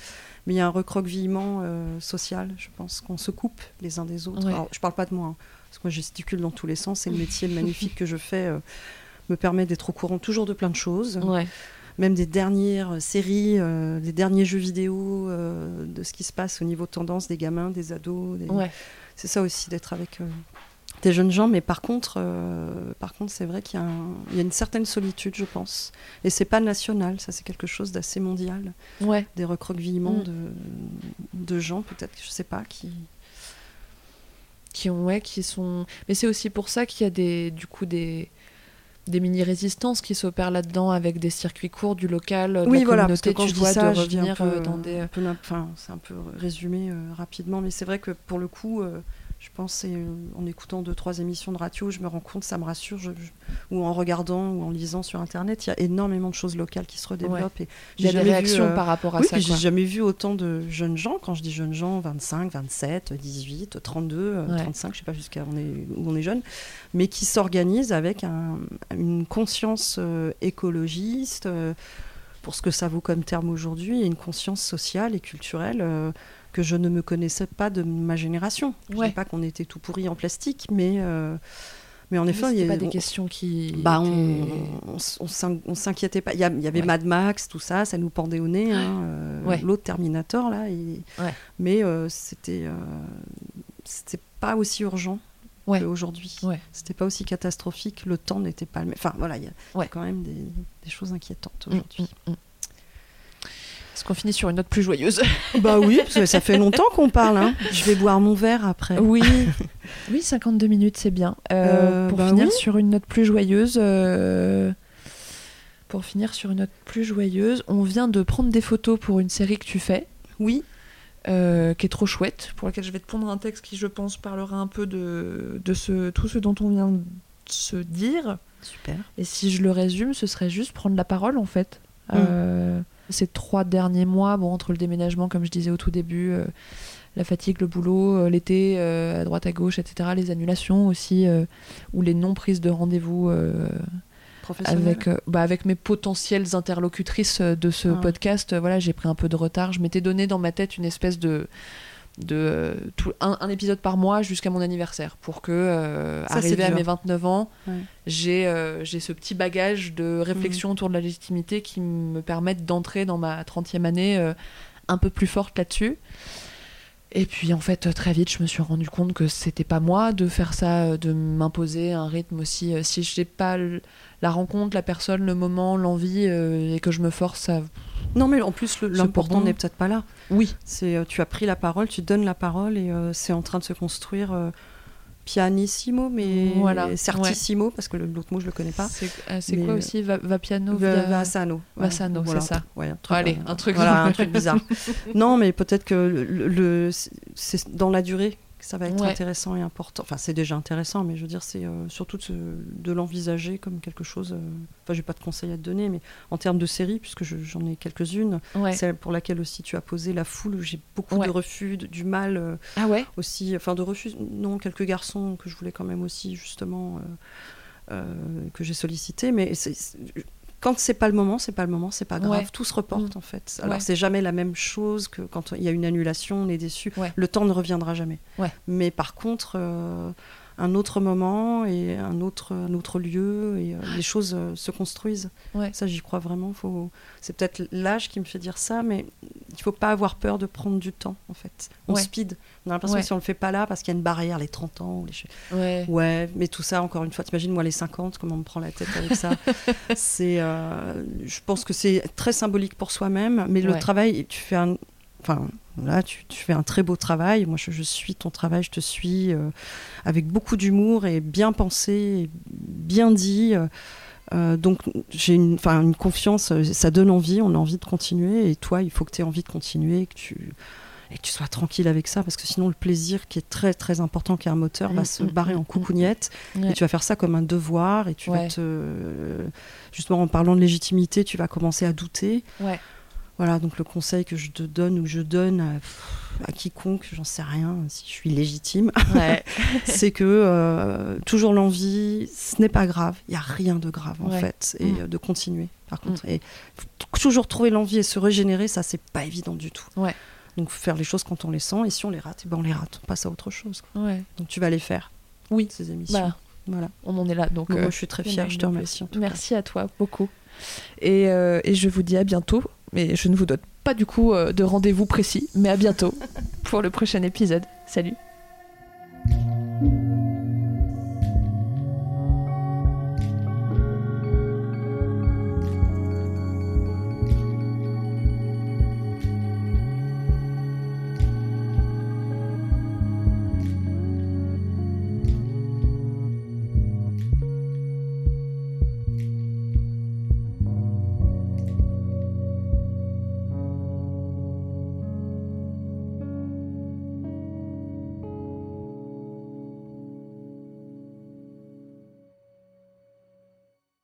Mais il y a un recroquevillement euh, social. Je pense qu'on se coupe les uns des autres. Ouais. Alors, je parle pas de moi, hein, parce que moi je gesticule dans tous les sens et le métier magnifique que je fais. euh, me permet d'être au courant toujours de plein de choses, Ouais. Même des dernières séries, euh, des derniers jeux vidéo, euh, de ce qui se passe au niveau tendance des gamins, des ados. des- Ouais. c'est ça aussi d'être avec euh, des jeunes gens, mais par contre, euh, par contre, c'est vrai qu'il un- y a une certaine solitude, je pense, et c'est pas national, ça c'est quelque chose d'assez mondial, Ouais. des recroquevillements Mm. de, de gens, peut-être, je sais pas, qui. qui ont ouais qui sont mais c'est aussi pour ça qu'il y a des du coup des des mini résistances qui s'opèrent là-dedans avec des circuits courts du local de oui, la voilà, parce que tu vois ça, de revenir peu, euh, dans des peu enfin, c'est un peu résumé euh, rapidement, mais c'est vrai que pour le coup, euh, je pense, euh, en écoutant deux trois émissions de radio, je me rends compte, ça me rassure, je- je- ou en regardant ou en lisant sur internet, il y a énormément de choses locales qui se redéveloppent et il y a des vu, réactions euh, par rapport à oui, ça j'ai jamais vu autant de jeunes gens. Quand je dis jeunes gens, 25, 27, 18, 32, euh, Ouais. 35, je sais pas jusqu'à où on est jeune, mais qui s'organisent avec un- une conscience euh, écologiste, euh, pour ce que ça vaut comme terme aujourd'hui, et une conscience sociale et culturelle euh, que je ne me connaissais pas de ma génération. Je Ouais. dis pas qu'on était tout pourri en plastique, mais, euh, mais en effet, il y c'était a- pas des on- questions qui bah, on, étaient- on, s'inquiétait pas. Il y, avait Ouais. Mad Max, tout ça, ça nous pendait au nez. hein, euh, Ouais. L'autre Terminator, là. Ouais. Mais euh, c'était euh, c'était pas aussi urgent qu'aujourd'hui. Ouais. C'était pas aussi catastrophique. Le temps n'était pas le même. Enfin, voilà, il y a quand même des, des choses inquiétantes Mm, aujourd'hui. mm, mm. Est-ce qu'on finit sur une note plus joyeuse bah oui, parce que ça fait longtemps qu'on parle. hein. Je vais boire mon verre après. Oui, oui, 52 minutes, c'est bien. Euh, Euh, pour bah finir oui. sur une note plus joyeuse, euh, pour finir sur une note plus joyeuse, on vient de prendre des photos pour une série que tu fais, Oui, euh, qui est trop chouette, pour laquelle je vais te pondre un texte qui, je pense, parlera un peu de, de ce, tout ce dont on vient de se dire. super. Et si je le résume, ce serait juste prendre la parole, en fait. Mm. Euh, ces trois derniers mois, bon, entre le déménagement, comme je disais au tout début, euh, la fatigue, le boulot, euh, l'été, euh, à droite, à gauche, etc., les annulations aussi, ou les non-prises de rendez-vous avec, bah, avec mes potentielles interlocutrices de ce Ah. podcast. voilà, j'ai pris un peu de retard. Je m'étais donné dans ma tête une espèce de de euh, tout, un, un épisode par mois jusqu'à mon anniversaire pour que euh, Ça, arrivé à mes 29 ans Ouais. j'ai euh, j'ai ce petit bagage de réflexion Mhm. autour de la légitimité qui me permettent d'entrer dans ma 30e année euh, un peu plus forte là-dessus. Et puis en fait très vite je me suis rendu compte que c'était pas moi de faire ça, euh, de m'imposer un rythme aussi. Euh, Si je n'ai pas la rencontre, la personne, le moment, l'envie euh, et que je me force à... Non, mais en plus, l'important n'est peut-être pas là. Oui, C'est tu as pris la parole, tu donnes la parole et euh, c'est en train de se construire euh, pianissimo, mais Voilà, certissimo parce que le- l'autre mot je le connais pas. c'est euh, quoi aussi va, va piano Va- via- Vassano. Ouais, Vassano, voilà, c'est ça. Ouais, un truc, Allez, un truc- Voilà, un truc bizarre. non, mais peut-être que le, le- c'est dans la durée ça va être Ouais. intéressant et important. Enfin, c'est déjà intéressant, mais je veux dire, c'est euh, surtout de, l'envisager comme quelque chose. euh, Enfin, j'ai pas de conseils à te donner, mais en termes de série, puisque je- j'en ai quelques-unes, Ouais. celle pour laquelle aussi tu as posé la foule, où j'ai beaucoup Ouais. de refus, de- du mal. euh, Ah aussi, enfin de refus, non, quelques garçons que je voulais quand même aussi justement euh, que j'ai sollicité, mais c'est- quand c'est pas le moment, c'est pas le moment, c'est pas grave, Ouais. tout se reporte Mm. en fait. Alors Ouais. c'est jamais la même chose que quand il y a une annulation, on est déçu. Ouais. Le temps ne reviendra jamais. Mais par contre, euh, un autre moment et un autre, un autre lieu et euh, les choses euh, se construisent. Ouais. Ça, j'y crois vraiment. Faut... C'est peut-être l'âge qui me fait dire ça, mais il faut pas avoir peur de prendre du temps, en fait. On Ouais. speed. On a l'impression Ouais. que si on le fait pas là, parce qu'il y a une barrière, les 30 ans, les... Ouais. Ouais, mais tout ça, encore une fois, t'imagines, moi, les 50, comment on me prend la tête avec ça C'est, euh, Je pense que c'est très symbolique pour soi-même, mais le travail, tu fais un... Enfin, là, tu, tu fais un très beau travail. Moi, je, je suis ton travail, je te suis euh, avec beaucoup d'humour et bien pensé, et bien dit. euh, euh, donc, j'ai une, une confiance, ça donne envie, on a envie de continuer. Et toi, il faut que tu aies envie de continuer, que tu, et que tu sois tranquille avec ça, parce que sinon, le plaisir qui est très, très important, qui est un moteur, va se mm, barrer mm, en mm, coucougnette. Et tu vas faire ça comme un devoir, et tu Ouais. vas te. justement, en parlant de légitimité, tu vas commencer à douter. Ouais. Voilà, donc le conseil que je te donne ou je donne à, quiconque, j'en sais rien, si je suis légitime, Ouais. c'est que euh, toujours l'envie, ce n'est pas grave, il n'y a rien de grave en Ouais. fait, et Mm. euh, de continuer par contre. Et toujours trouver l'envie et se régénérer, ça c'est pas évident du tout. Ouais. Donc faire les choses quand on les sent, et si on les rate, eh ben on les rate, on passe à autre chose. Donc tu vas les faire, Oui. ces émissions. Bah, Voilà. on en est là. Donc, euh, moi je suis très fière, je te remercie. cas. Merci à toi beaucoup. Et, euh, et je vous dis à bientôt. Mais je ne vous donne pas du coup euh, de rendez-vous précis, mais à bientôt pour le prochain épisode. Salut.